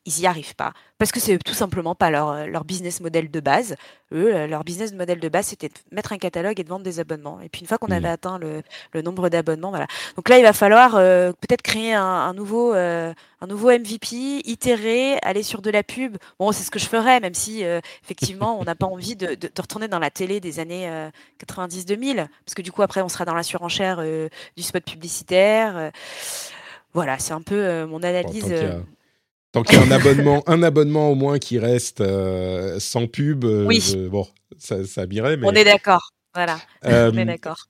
ils n'y arrivent pas. Parce que c'est tout simplement pas leur, leur business model de base. Eux, euh, leur business model de base, c'était de mettre un catalogue et de vendre des abonnements. Et puis une fois qu'on avait mmh. atteint le, le nombre d'abonnements, voilà. Donc là, il va falloir euh, peut-être créer un, nouveau, euh, un nouveau MVP, itérer, aller sur de la pub. Bon, c'est ce que je ferais, même si effectivement, on n'a pas envie de, de, retourner dans la télé des années 90-2000. Parce que du coup, après, on sera dans la surenchère du spot publicitaire. Voilà, c'est un peu euh, mon analyse.
Euh. Tant qu'il y a un abonnement, un abonnement au moins qui reste euh, sans pub, bon, ça, ça Mais...
On est d'accord. Voilà, on est d'accord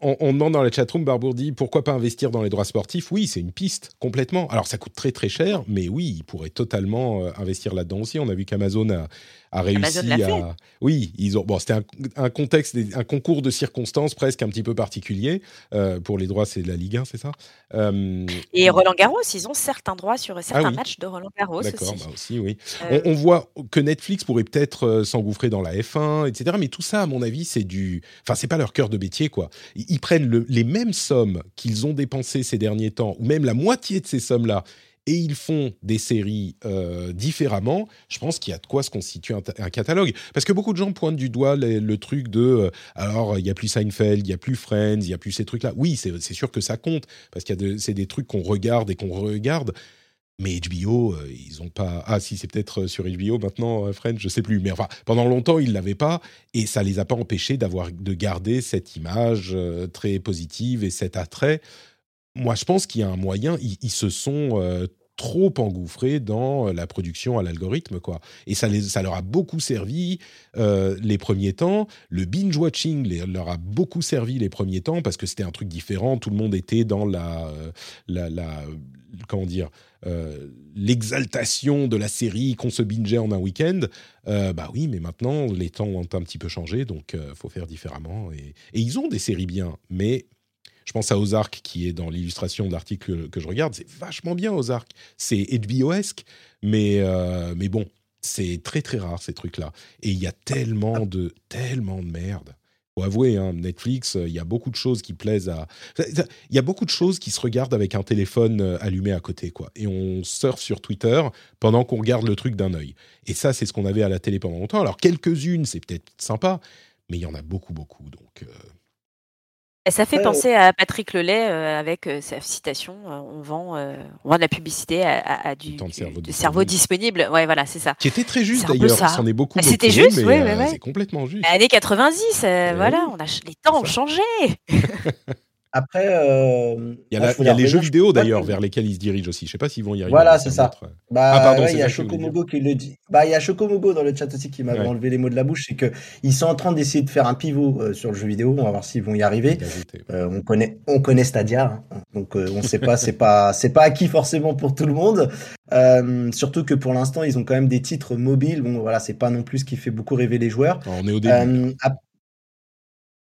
on, demande dans la chatroom, Barbour dit pourquoi pas investir dans les droits sportifs? Oui, c'est une piste, complètement. Alors ça coûte très très cher, mais oui, il pourrait totalement euh, investir là-dedans aussi. On a vu qu'Amazon a, réussi à. Oui, ils ont. Bon, c'était un, contexte, un concours de circonstances presque un petit peu particulier. Euh, pour les droits, c'est de la Ligue 1, c'est ça
euh, Et Roland Garros, ils ont certains droits sur certains ah matchs de Roland Garros
D'accord,
aussi.
Bah aussi oui. On, voit que Netflix pourrait peut-être s'engouffrer dans la F1, etc. Mais tout ça, à mon avis, c'est du. Enfin, c'est pas leur cœur de métier, quoi ils prennent les mêmes sommes qu'ils ont dépensées ces derniers temps, ou même la moitié de ces sommes-là, et ils font des séries euh, différemment, je pense qu'il y a de quoi se constituer un, catalogue. Parce que beaucoup de gens pointent du doigt le truc de euh, alors il n'y a plus Seinfeld, il n'y a plus Friends, il n'y a plus ces trucs-là. Oui, c'est sûr que ça compte, parce que c'est des trucs qu'on regarde et qu'on regarde. Mais HBO, euh, ils ont pas. Ah, si, c'est peut-être sur HBO maintenant, Friends, je sais plus. Mais enfin, pendant longtemps, ils l'avaient pas, et ça les a pas empêchés d'avoir de garder cette image très positive et cet attrait. Moi, je pense qu'il y a un moyen. Ils, se sont trop engouffrés dans la production à l'algorithme, quoi. Et ça, ça leur a beaucoup servi les premiers temps. Le binge-watching leur a beaucoup servi les premiers temps parce que c'était un truc différent. Tout le monde était dans la, la comment dire, euh, l'exaltation de la série qu'on se bingeait en un week-end. Euh, bah oui, mais maintenant, les temps ont un petit peu changé, donc il euh, faut faire différemment. Et, ils ont des séries bien, mais je pense à Ozark, qui est dans l'illustration de que je regarde. C'est vachement bien, Ozark. C'est HBO-esque, mais, mais bon, c'est très très rare, ces trucs-là. Et il y a tellement de, tellement de merde faut avouer, hein, Netflix, euh, il y a beaucoup de choses qui plaisent à. Il y a beaucoup de choses qui se regardent avec un téléphone euh, allumé à côté, quoi. Et on surfe sur Twitter pendant qu'on regarde le truc d'un œil. Et ça, c'est ce qu'on avait à la télé pendant longtemps. Alors, quelques-unes, c'est peut-être sympa, mais il y en a beaucoup, beaucoup. Donc, euh,
ça fait penser à Patrick Lelay euh, avec euh, sa citation euh, on, vend, on vend de la publicité à, du, cerveau, disponible. Ouais, voilà, c'est ça.
Qui était très juste d'ailleurs, c'en est beaucoup. Bah,
c'était juste, oui,
C'est complètement juste.
Années 90, voilà, on a, les temps ont changé. (laughs)
Après, euh,
il y a, les jeux vidéo d'ailleurs vers lesquels ils se dirigent aussi. Je sais pas s'ils vont y arriver.
Voilà, c'est ça. Bah, ah, pardon, il y a Chocomogo qui le dit. Bah, il y a Chocomogo dans le chat aussi qui m'a enlevé les mots de la bouche. C'est que ils sont en train d'essayer de faire un pivot euh, sur le jeu vidéo. On va voir s'ils vont y arriver. Euh, on connaît, on connaît Stadia, hein. donc on ne sait pas. c'est pas, c'est pas acquis forcément pour tout le monde. surtout que pour l'instant, ils ont quand même des titres mobiles. Bon, voilà, c'est pas non plus ce qui fait beaucoup rêver les joueurs.
on est au début.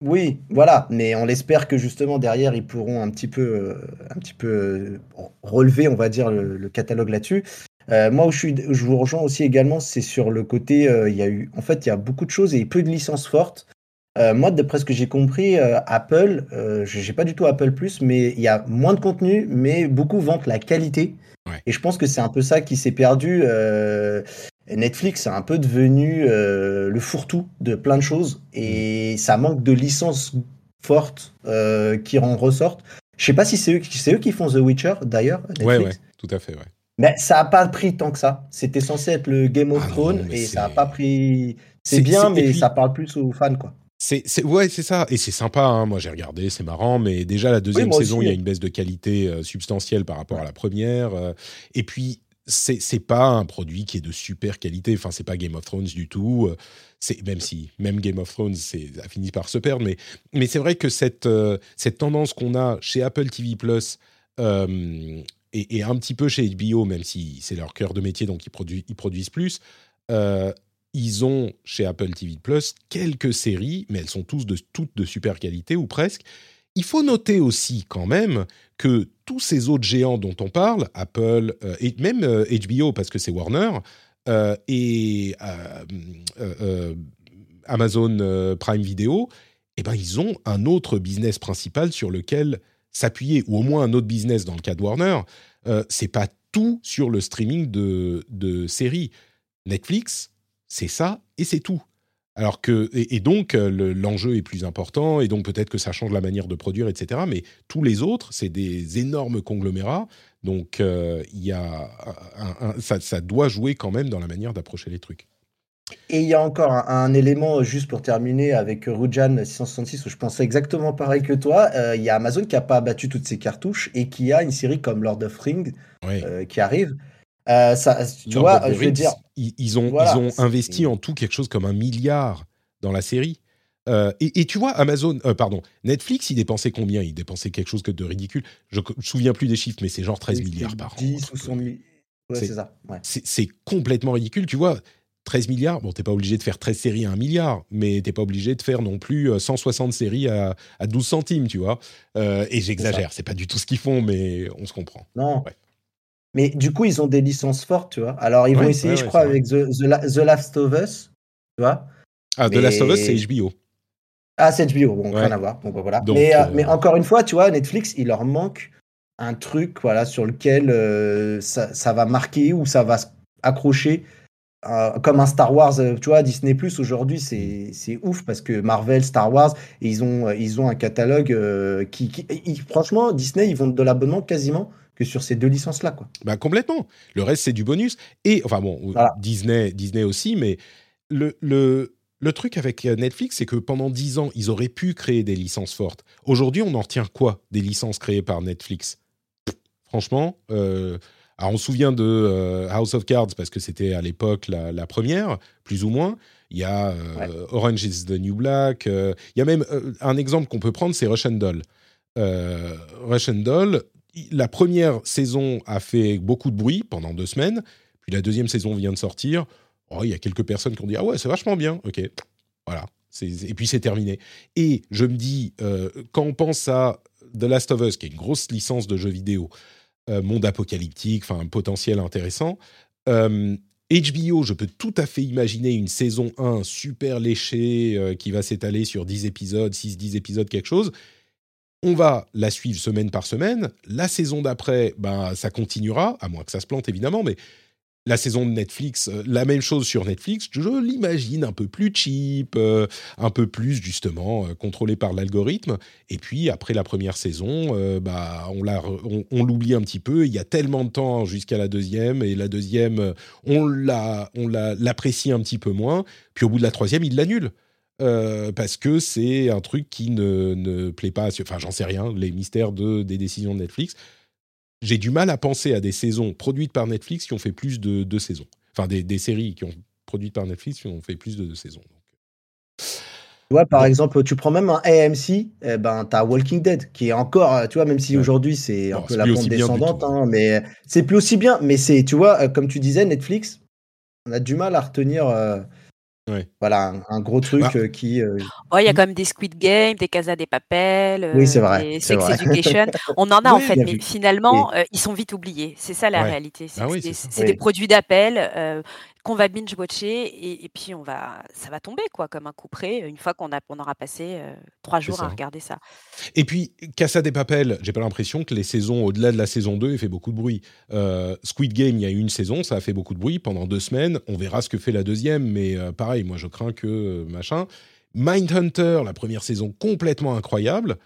Oui, voilà, mais on espère que justement derrière ils pourront un petit peu, euh, un petit peu euh, relever, on va dire, le, catalogue là-dessus. Euh, moi où je, suis, je vous rejoins aussi également, c'est sur le côté, il y a eu, en fait, il y a beaucoup de choses et peu de licences fortes. moi, d'après ce que j'ai compris, Apple, je n'ai pas du tout Apple Plus, mais il y a moins de contenu, mais beaucoup vantent la qualité. Et je pense que c'est un peu ça qui s'est perdu. Netflix est un peu devenu euh, le fourre-tout de plein de choses et ça manque de licences fortes euh, qui en ressortent. Je sais pas si c'est eux, eux, qui font The Witcher d'ailleurs.
Ouais, ouais, tout à fait, ouais.
Mais ça a pas pris tant que ça. C'était censé être le Game of ah Thrones et ça a pas pris. C'est bien, mais ça parle plus aux fans, quoi.
C'est, ouais, c'est ça. Et c'est sympa. Hein. Moi, j'ai regardé, c'est marrant. Mais déjà, la deuxième saison, il y a une baisse de qualité euh, substantielle par rapport à la première. et puis, c'est pas un produit qui est de super qualité. Enfin, c'est pas Game of Thrones du tout. Euh, c'est même si même Game of Thrones a fini par se perdre, mais mais c'est vrai que cette euh, cette tendance qu'on a chez Apple TV Plus euh, et, un petit peu chez HBO, même si c'est leur cœur de métier, donc ils, ils produisent plus. ils ont chez Apple TV Plus quelques séries, mais elles sont tous de, toutes de super qualité ou presque. Il faut noter aussi quand même que tous ces autres géants dont on parle, Apple et même HBO parce que c'est Warner et Amazon Prime Video, eh ben, ils ont un autre business principal sur lequel s'appuyer, ou au moins un autre business dans le cas de Warner. Euh, c'est pas tout sur le streaming de, de séries. Netflix, c'est ça et c'est tout. Alors que et, donc euh, l'enjeu est plus important et donc peut-être que ça change la manière de produire, etc. Mais tous les autres, c'est des énormes conglomérats. Donc euh, y a ça, ça doit jouer quand même dans la manière d'approcher les trucs.
Et il y a encore un, élément, euh, juste pour terminer, avec Rujan 666, où je pensais exactement pareil que toi. Euh, il y a Amazon qui n'a pas abattu toutes ses cartouches et qui a une série comme Lord of Rings euh, qui arrive. Ça, tu vois, je veux dire.
Ils, ont, ils ont investi en tout quelque chose comme un milliard dans la série. et, tu vois, Amazon, pardon, Netflix, il dépensait combien? Il dépensait quelque chose de ridicule. Je ne me souviens plus des chiffres, mais c'est genre 13 milliards par an.
10 ou 100 milliards. Ouais, c'est ça.
C'est complètement ridicule. Tu vois, 13 milliards, bon, t'es pas obligé de faire 13 séries à 1 milliard, mais t'es pas obligé de faire non plus 160 euh, séries à, 12 centimes, tu vois. Euh, et j'exagère, c'est pas du tout ce qu'ils font, mais on se comprend.
Non. Mais du coup, ils ont des licences fortes, tu vois. Alors, ils vont essayer, je crois, avec The, The, Last of Us, tu vois.
Ah, The Last of Us, c'est HBO.
Ah, c'est HBO, bon, rien à voir. Bon, bah, voilà. mais, euh, mais, encore une fois, tu vois, Netflix, il leur manque un truc voilà, sur lequel ça, ça, va marquer ou ça va accrocher comme un Star Wars, euh, tu vois, Disney Plus aujourd'hui, c'est ouf parce que Marvel, Star Wars, ils ont, ils ont un catalogue euh, qui, franchement, Disney, ils vont de l'abonnement quasiment que sur ces deux licences-là, quoi.
Bah complètement. Le reste, c'est du bonus. Et enfin bon, Disney, Disney aussi, mais le, le, le truc avec Netflix, c'est que pendant dix ans, ils auraient pu créer des licences fortes. Aujourd'hui, on en retient quoi des licences créées par Netflix? Franchement. Euh, alors on se souvient de euh, House of Cards parce que c'était à l'époque la, première, plus ou moins. Il y a euh, Orange is the New Black. Euh, il y a même un exemple qu'on peut prendre, c'est Russian Doll. Russian Doll, la première saison a fait beaucoup de bruit pendant deux semaines, puis la deuxième saison vient de sortir. Oh, il y a quelques personnes qui ont dit ah ouais c'est vachement bien, ok, voilà. Et puis c'est terminé. Et je me dis quand on pense à The Last of Us, qui est une grosse licence de jeux vidéo, euh, monde apocalyptique, enfin un potentiel intéressant. HBO, euh, je peux tout à fait imaginer une saison 1 super léchée euh, qui va s'étaler sur 10 épisodes, 6-10 épisodes, quelque chose. On va la suivre semaine par semaine. La saison d'après, ben, ça continuera, à moins que ça se plante évidemment, mais la saison de Netflix, euh, la même chose sur Netflix, je l'imagine un peu plus cheap, euh, un peu plus justement euh, contrôlé par l'algorithme. Et puis après la première saison, bah on, l'oublie un petit peu. Il y a tellement de temps jusqu'à la deuxième, et la deuxième, on la, on l'apprécie un petit peu moins. Puis au bout de la troisième, il l'annule. Parce que c'est un truc qui ne, ne plaît pas. Enfin, j'en sais rien, les mystères de, des décisions de Netflix j'ai du mal à penser à des saisons produites par Netflix qui ont fait plus de deux saisons. Enfin, des, séries qui ont produites par Netflix qui ont fait plus de deux saisons.
Tu vois, par exemple, tu prends même un AMC, eh ben, tu as Walking Dead, qui est encore, tu vois, même si aujourd'hui c'est un peu la pente descendante, hein, mais c'est plus aussi bien. Mais c'est, tu vois, euh, comme tu disais, Netflix, on a du mal à retenir. Euh, voilà, un, gros truc bah euh, qui.
Euh, oh, il y a quand même des Squid Game, des Casa des Papel,
oui, c'est vrai,
des Sex Education. (laughs) On en a en fait, mais finalement, ils sont vite oubliés. C'est ça la réalité. C'est ah des, produits d'appel qu'on va binge watcher et, et, puis on va, ça va tomber quoi, comme un coup près une fois qu'on a, on aura passé euh, trois jours à regarder ça.
Et puis Casa des Papel, j'ai pas l'impression que les saisons au-delà de la saison 2 aient fait beaucoup de bruit. Euh, Squid Game, il y a eu une saison, ça a fait beaucoup de bruit pendant deux semaines. On verra ce que fait la deuxième, mais euh, pareil, moi je crains que machin. Mindhunter, la première saison complètement incroyable.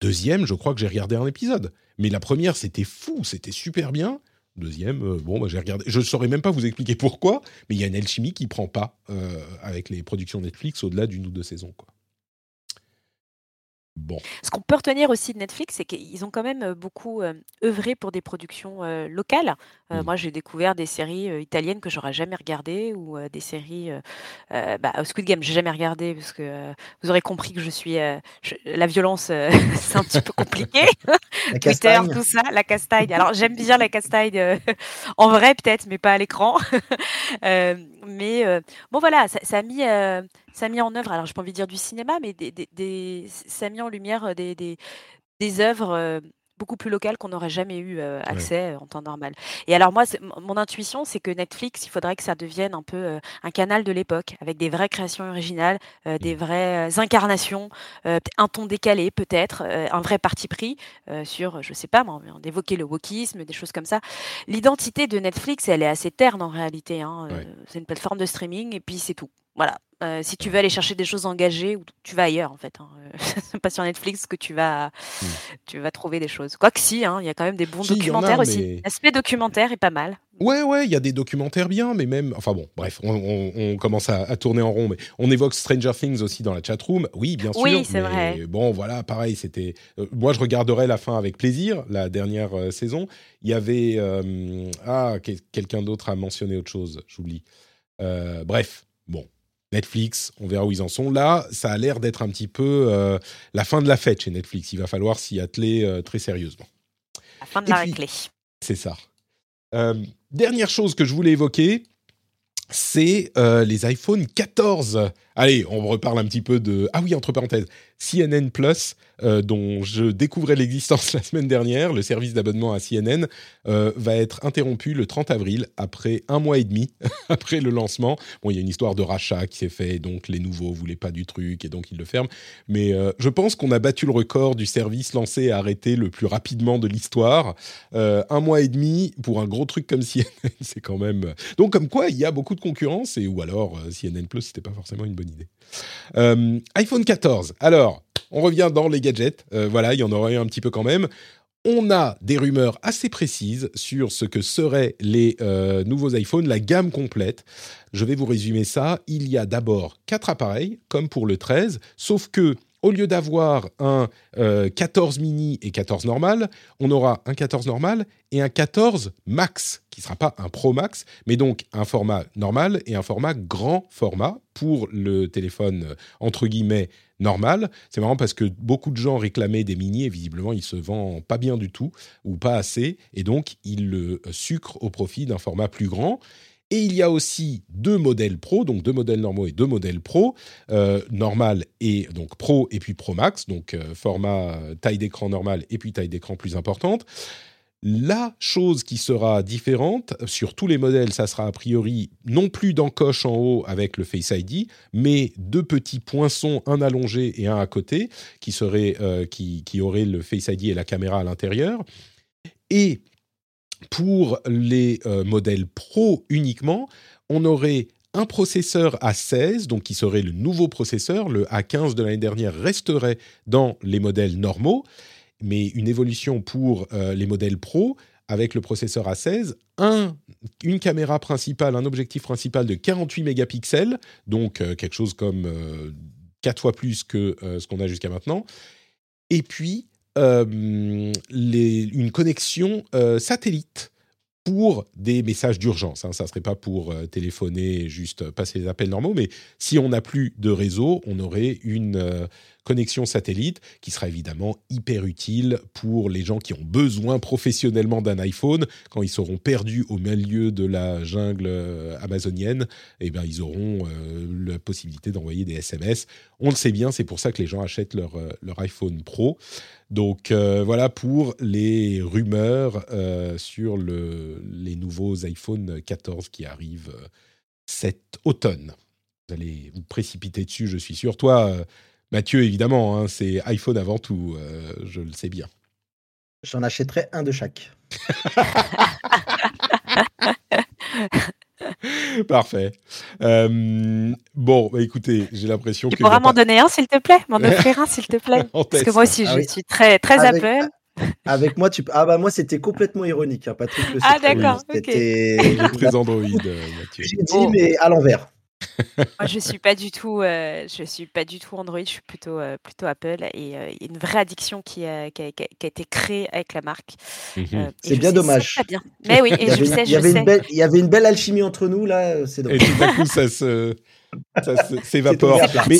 Deuxième, je crois que j'ai regardé un épisode. Mais la première, c'était fou, c'était super bien. Deuxième, euh, bon, bah, j'ai regardé. Je ne saurais même pas vous expliquer pourquoi, mais il y a une alchimie qui prend pas euh, avec les productions Netflix au-delà d'une ou deux saisons. Quoi.
Ce qu'on peut retenir aussi de Netflix, c'est qu'ils ont quand même beaucoup œuvré pour des productions locales. Mmh. Moi, j'ai découvert des séries italiennes que j'aurais jamais regardées ou des séries. Bah, Squid Game, j'ai jamais regardé parce que vous aurez compris que je suis la violence, (laughs) c'est un petit peu compliqué. (laughs) Twitter, tout ça, la castagne. Alors j'aime bien la castagne (laughs) en vrai peut-être, mais pas à l'écran. mais bon voilà, ça, a mis, ça a mis en œuvre. Alors je pas envie de dire du cinéma, mais des, ça a mis en lumière des, des, des œuvres beaucoup plus local qu'on n'aurait jamais eu accès en temps normal. Et alors moi, mon intuition, c'est que Netflix, il faudrait que ça devienne un peu un canal de l'époque, avec des vraies créations originales, des mmh. vraies incarnations, un ton décalé peut-être, un vrai parti pris sur, je sais pas, d'évoquer le wokisme, des choses comme ça. L'identité de Netflix, elle est assez terne en réalité. Hein, c'est une plateforme de streaming et puis c'est tout. Voilà, euh, si tu veux aller chercher des choses engagées, tu vas ailleurs en fait. Hein. C'est (laughs) pas sur Netflix que tu vas, mmh. tu vas trouver des choses. Quoique si, hein, il y a quand même des bons documentaires aussi. L'aspect documentaire est pas mal.
Ouais, ouais, il y a des documentaires bien, mais même, enfin bon, bref, on, commence à, tourner en rond. Mais on évoque Stranger Things aussi dans la chat room. Oui, bien sûr.
Oui, c'est vrai.
Bon, voilà, pareil, c'était. Euh, moi, je regarderai la fin avec plaisir, la dernière euh, saison. Il y avait ah, quelqu'un d'autre a mentionné autre chose. J'oublie. bref, bon, Netflix, on verra où ils en sont. Là, ça a l'air d'être un petit peu euh, la fin de la fête chez Netflix. Il va falloir s'y atteler euh, très sérieusement.
La fin de la réclée.
C'est ça. Euh, dernière chose que je voulais évoquer, c'est les iPhone 14. Allez, on reparle un petit peu de... Ah oui, entre parenthèses, CNN Plus, euh, dont je découvrais l'existence (laughs) la semaine dernière, le service d'abonnement à CNN, euh, va être interrompu le 30 avril, après un mois et demi, (laughs) après le lancement. Bon, il y a une histoire de rachat qui s'est fait, donc les nouveaux voulaient pas du truc, et donc ils le ferment. Mais euh, je pense qu'on a battu le record du service lancé et arrêté le plus rapidement de l'histoire. un mois et demi, pour un gros truc comme CNN, (laughs) c'est quand même... Donc comme quoi, il y a beaucoup de concurrence, et ou alors CNN Plus, c'était pas forcément une bonne idée. iPhone 14, alors on revient dans les gadgets. Euh, voilà, il y en aurait un petit peu quand même. On a des rumeurs assez précises sur ce que seraient les euh, nouveaux iPhones, la gamme complète. Je vais vous résumer ça. Il y a d'abord quatre appareils, comme pour le 13, sauf que au lieu d'avoir un 14 euh, mini et 14 normal, on aura un 14 normal et un 14 max, qui ne sera pas un Pro Max, mais donc un format normal et un format grand format pour le téléphone euh, entre guillemets normal. C'est marrant parce que beaucoup de gens réclamaient des mini et visiblement il se vend pas bien du tout ou pas assez et donc ils le sucrent au profit d'un format plus grand. Et il y a aussi deux modèles Pro, donc deux modèles normaux et deux modèles Pro, euh, normal et donc Pro et puis Pro Max, donc euh, format euh, taille d'écran normal et puis taille d'écran plus importante. La chose qui sera différente sur tous les modèles, ça sera a priori non plus d'encoche en haut avec le Face ID, mais deux petits poinçons, un allongé et un à côté, qui, seraient, qui, qui auraient le Face ID et la caméra à l'intérieur. Et pour les euh, modèles Pro uniquement, on aurait un processeur A16, donc qui serait le nouveau processeur. Le A15 de l'année dernière resterait dans les modèles normaux, mais une évolution pour euh, les modèles Pro avec le processeur A16, un, une caméra principale, un objectif principal de 48 mégapixels, donc euh, quelque chose comme 4 fois plus que ce qu'on a jusqu'à maintenant, et puis euh, une connexion euh, satellite pour des messages d'urgence. Hein. Ça ne serait pas pour euh, téléphoner juste passer les appels normaux, mais si on n'a plus de réseau, on aurait une connexion satellite qui sera évidemment hyper utile pour les gens qui ont besoin professionnellement d'un iPhone. Quand ils seront perdus au milieu de la jungle amazonienne, eh bien, ils auront la possibilité d'envoyer des SMS. On le sait bien, c'est pour ça que les gens achètent leur, leur iPhone Pro. Donc euh, voilà pour les rumeurs euh, sur les nouveaux iPhone 14 qui arrivent euh, cet automne. Vous allez vous précipiter dessus, je suis sûr. Toi, Mathieu, évidemment, hein, c'est iPhone avant tout, je le sais bien.
J'en achèterai un de chaque. (laughs)
Parfait. Euh, bon, bah, écoutez, j'ai l'impression que.
Tu pourras m'en donner un, s'il te plaît? M'en (laughs) offrir un, s'il te plaît? Parce que moi aussi, ah je suis très, très
avec,
Apple.
Avec moi, tu ah bah moi c'était complètement ironique, hein, Patrick.
ah d'accord,
C'était très Android, euh, Mathieu.
J'ai dit mais à l'envers.
Moi, je suis pas du tout, euh, je suis pas du tout Android. Je suis plutôt, euh, plutôt Apple. Et euh, il y a une vraie addiction qui a, qui a, qui a été créée avec la marque.
Mhm. c'est bien dommage.
bien. Mais oui, (laughs) et je sais,
il y avait
Une
belle, il y avait une belle alchimie entre nous là. C'est
Et tout d'un coup, ça se, ça (laughs) s'évapore. Mais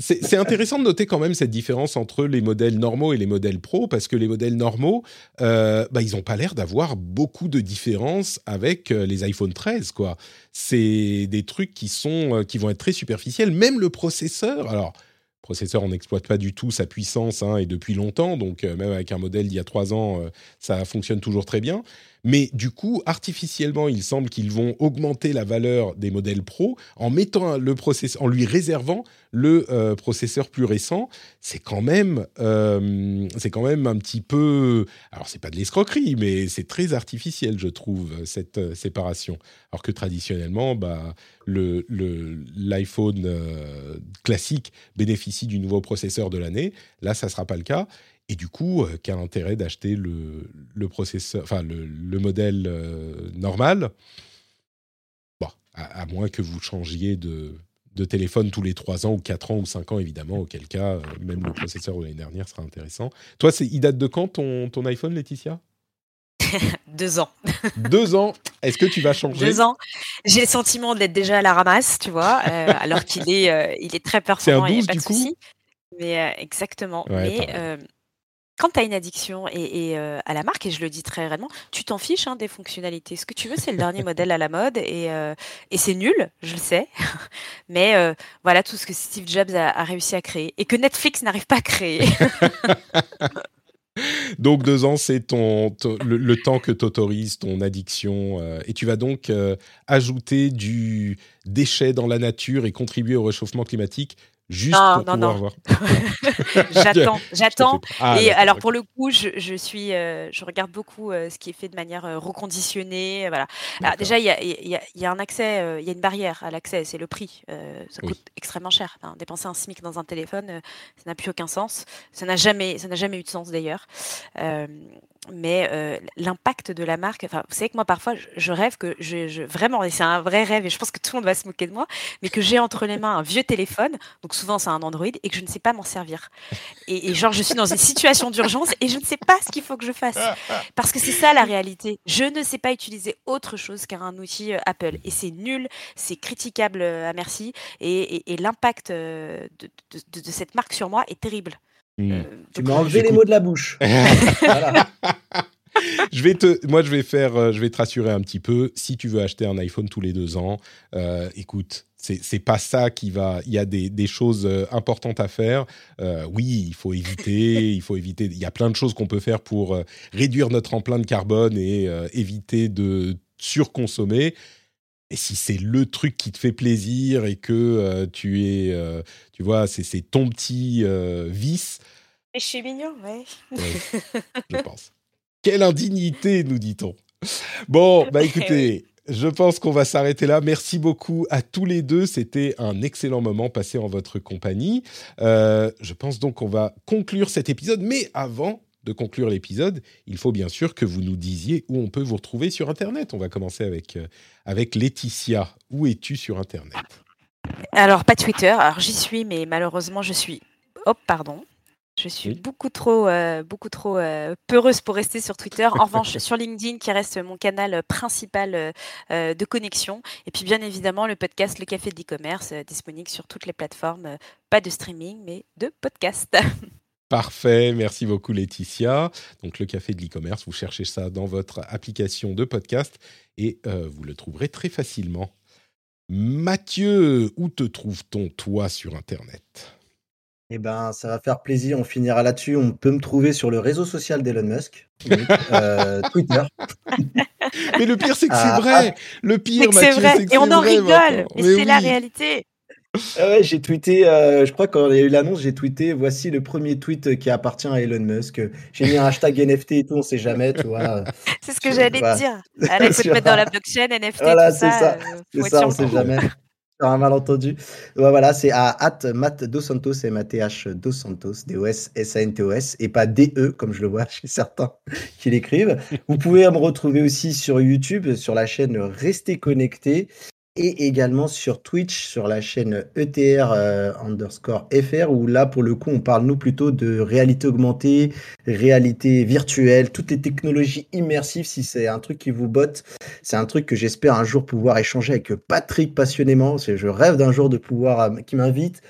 c'est intéressant de noter quand même cette différence entre les modèles normaux et les modèles pro, parce que les modèles normaux, euh, bah, ils n'ont pas l'air d'avoir beaucoup de différence avec euh, les iPhone 13, quoi. C'est des trucs qui sont, euh, qui vont être très superficiels. Même le processeur, alors processeur, on n'exploite pas du tout sa puissance hein, et depuis longtemps, donc même avec un modèle d'il y a trois ans, ça fonctionne toujours très bien. Mais du coup, artificiellement, il semble qu'ils vont augmenter la valeur des modèles Pro en mettant le processeur, en lui réservant le euh, processeur plus récent. C'est quand même, euh, c'est quand même un petit peu, alors c'est pas de l'escroquerie, mais c'est très artificiel, je trouve, cette euh, séparation. Alors que traditionnellement, bah, le, l'iPhone classique bénéficie du nouveau processeur de l'année. Là, ça sera pas le cas. Et du coup, euh, quel intérêt d'acheter le, le, processeur, enfin le, modèle euh, normal? Bon, à, moins que vous changiez de, de, téléphone tous les 3 ans ou 4 ans ou 5 ans, évidemment, auquel cas, euh, même le processeur de l'année dernière sera intéressant. Toi, il date de quand ton, ton iPhone, Laetitia? (laughs)
Deux ans. (laughs)
Deux ans. Est-ce que tu vas changer?
Deux ans. J'ai le sentiment d'être déjà à la ramasse, tu vois, alors qu'il est, il est très performant. C'est un 12 du coup? Mais exactement. mais quand tu as une addiction et, euh, à la marque, et je le dis très réellement, tu t'en fiches hein, des fonctionnalités. Ce que tu veux, c'est le dernier (laughs) modèle à la mode et, euh, et c'est nul, je le sais. (laughs) Mais euh, voilà tout ce que Steve Jobs a, réussi à créer et que Netflix n'arrive pas à créer. (laughs)
donc deux ans, c'est ton, le, temps que t'autorises ton addiction et tu vas donc ajouter du déchet dans la nature et contribuer au réchauffement climatique juste pour pouvoir voir. (laughs) (laughs)
j'attends, j'attends. Ah, et alors pour le coup, je, suis, euh, je regarde beaucoup euh, ce qui est fait de manière euh, reconditionnée. Voilà. déjà, il y a, un accès, il y a une barrière à l'accès, c'est le prix. ça coûte extrêmement cher. dépenser un SMIC dans un téléphone, ça n'a plus aucun sens. Ça n'a jamais, ça n'a jamais eu de sens d'ailleurs mais euh, l'impact de la marque, vous savez que moi parfois je, rêve que je, vraiment, et c'est un vrai rêve, et je pense que tout le monde va se moquer de moi, mais que j'ai entre les mains un vieux téléphone, donc souvent c'est un Android, et que je ne sais pas m'en servir. Et, genre je suis dans une situation d'urgence et je ne sais pas ce qu'il faut que je fasse, parce que c'est ça la réalité. Je ne sais pas utiliser autre chose qu'un outil euh, Apple, et c'est nul, c'est critiquable euh, à merci, et, l'impact de cette marque sur moi est terrible.
Euh, tu m'as enlevé les mots de la bouche. (laughs)
je vais te, moi, je vais faire, euh, je vais te rassurer un petit peu. Si tu veux acheter un iPhone tous les deux ans, euh, écoute, c'est pas ça qui va. Il y a des, des choses importantes à faire. oui, il faut éviter, il faut éviter. Il y a plein de choses qu'on peut faire pour réduire notre empreinte carbone et éviter de surconsommer. Et si c'est le truc qui te fait plaisir et que euh, tu es, euh, tu vois, c'est ton petit euh, vice.
Et je suis mignon, ouais. (laughs)
je pense. Quelle indignité, nous dit-on. Bon, bah écoutez, je pense qu'on va s'arrêter là. Merci beaucoup à tous les deux. C'était un excellent moment passé en votre compagnie. je pense donc qu'on va conclure cet épisode. Mais avant, de conclure l'épisode, il faut bien sûr que vous nous disiez où on peut vous retrouver sur Internet. On va commencer avec, euh, avec Laetitia. Où es-tu sur Internet?
Alors, pas Twitter. Alors, j'y suis, mais malheureusement, je suis... Hop, pardon. Je suis beaucoup trop, euh, beaucoup trop euh, peureuse pour rester sur Twitter. En (laughs) revanche, sur LinkedIn, qui reste mon canal principal de connexion. Et puis, bien évidemment, le podcast Le Café de l'e-commerce, disponible sur toutes les plateformes. pas de streaming, mais de podcast. (laughs)
Parfait, merci beaucoup Laetitia. Donc le café de l'e-commerce, vous cherchez ça dans votre application de podcast et euh, vous le trouverez très facilement. Mathieu, où te trouve-t-on toi sur Internet?
Eh ben, ça va faire plaisir, on finira là-dessus. On peut me trouver sur le réseau social d'Elon Musk, (laughs) euh, Twitter.
Mais le pire, c'est que c'est ah, vrai. Ah. le pire, Mathieu, c'est vrai.
Et on en rigole. Et c'est la réalité.
Ah ouais, j'ai tweeté, euh, je crois quand il y a eu l'annonce, j'ai tweeté, voici le premier tweet qui appartient à Elon Musk. J'ai mis un hashtag (laughs) NFT et tout, on sait jamais, tu vois.
C'est ce que j'allais te dire. Allez, faut te mettre dans la blockchain, NFT, voilà, tout ça. ça.
Euh, c'est ça, on sait jamais. (laughs) Sur un malentendu. Ouais, voilà, c'est à at Matt Dos Santos, M-A-T-H Dos Santos, D-O-S-S-A-N-T-O-S, et pas D-E, comme je le vois (laughs) chez certains qui l'écrivent. Vous pouvez me retrouver aussi sur YouTube, sur la chaîne Restez Connectés et également sur Twitch, sur la chaîne ETR euh, underscore FR, où là, pour le coup, on parle nous plutôt de réalité augmentée, réalité virtuelle, toutes les technologies immersives, si c'est un truc qui vous botte. C'est un truc que j'espère un jour pouvoir échanger avec Patrick passionnément. Je rêve d'un jour de pouvoir, euh, qui m'invite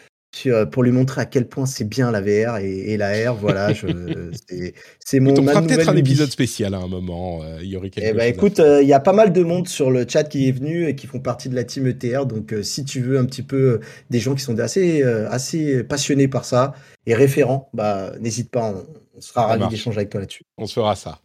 pour lui montrer à quel point c'est bien la VR et, la R. Voilà, (laughs) c'est mon.
On fera peut-être un épisode spécial à un moment. Euh, il y aurait
eh ben, écoute, euh, il y a pas mal de monde sur le chat qui est venu et qui font partie de la team ETR. Donc, euh, si tu veux un petit peu des gens qui sont assez, assez passionnés par ça et référents, bah, n'hésite pas, on, on sera ravis d'échanger avec toi là-dessus.
On se fera ça.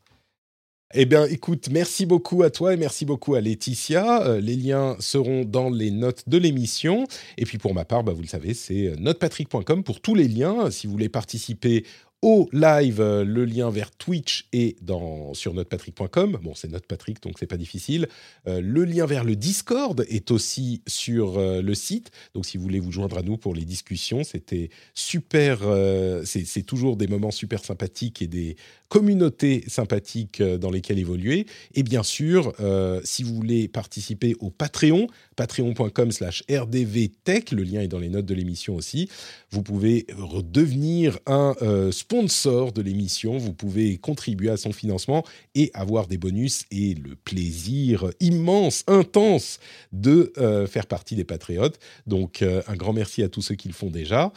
Eh bien, écoute, merci beaucoup à toi et merci beaucoup à Laetitia. Euh, les liens seront dans les notes de l'émission. Et puis pour ma part, bah, vous le savez, c'est notepatrick.com pour tous les liens. Si vous voulez participer au live. Euh, le lien vers Twitch est dans, sur notepatrick.com. Bon, c'est Notepatrick, donc c'est pas difficile. Euh, le lien vers le Discord est aussi sur euh, le site. Donc, si vous voulez vous joindre à nous pour les discussions, c'était super. c'est toujours des moments super sympathiques et des communautés sympathiques dans lesquelles évoluer. Et bien sûr, si vous voulez participer au Patreon, patreon.com/slash rdvtech, le lien est dans les notes de l'émission aussi. Vous pouvez devenir un sponsor de l'émission. Vous pouvez contribuer à son financement et avoir des bonus et le plaisir immense, intense de euh, faire partie des patriotes. Donc euh, un grand merci à tous ceux qui le font déjà.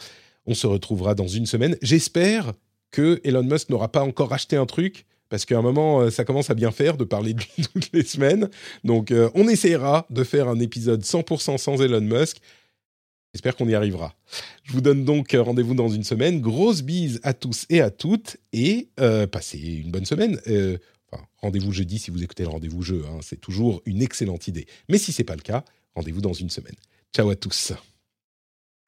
On se retrouvera dans une semaine. J'espère que Elon Musk n'aura pas encore acheté un truc parce qu'à un moment, euh, ça commence à bien faire de parler de lui (laughs) toutes les semaines. Donc, on essaiera de faire un épisode 100% sans Elon Musk. J'espère qu'on y arrivera. Je vous donne donc rendez-vous dans une semaine. Grosse bise à tous et à toutes et euh, passez une bonne semaine. Euh, rendez-vous jeudi si vous écoutez le rendez-vous jeu. Hein. c'est toujours une excellente idée. Mais si c'est pas le cas, rendez-vous dans une semaine. Ciao à tous.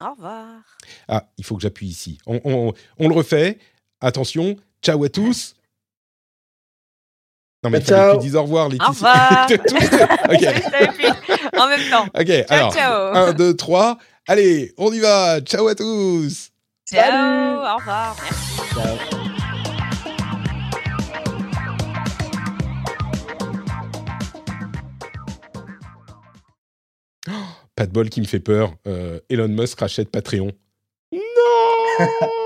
Au revoir.
Ah, il faut que j'appuie ici. On, le refait. Attention. Ciao à tous. Non mais ciao. tu dis au revoir,
Laetitia. Au revoir. (laughs) (laughs) en même temps.
Ok, alors. Ciao. 1, 2, 3. Allez, on y va. Ciao à tous.
Ciao. Au revoir. Merci. Ciao. (gasps)
pas de bol qui me fait peur. Euh, Elon Musk rachète Patreon. Non (laughs)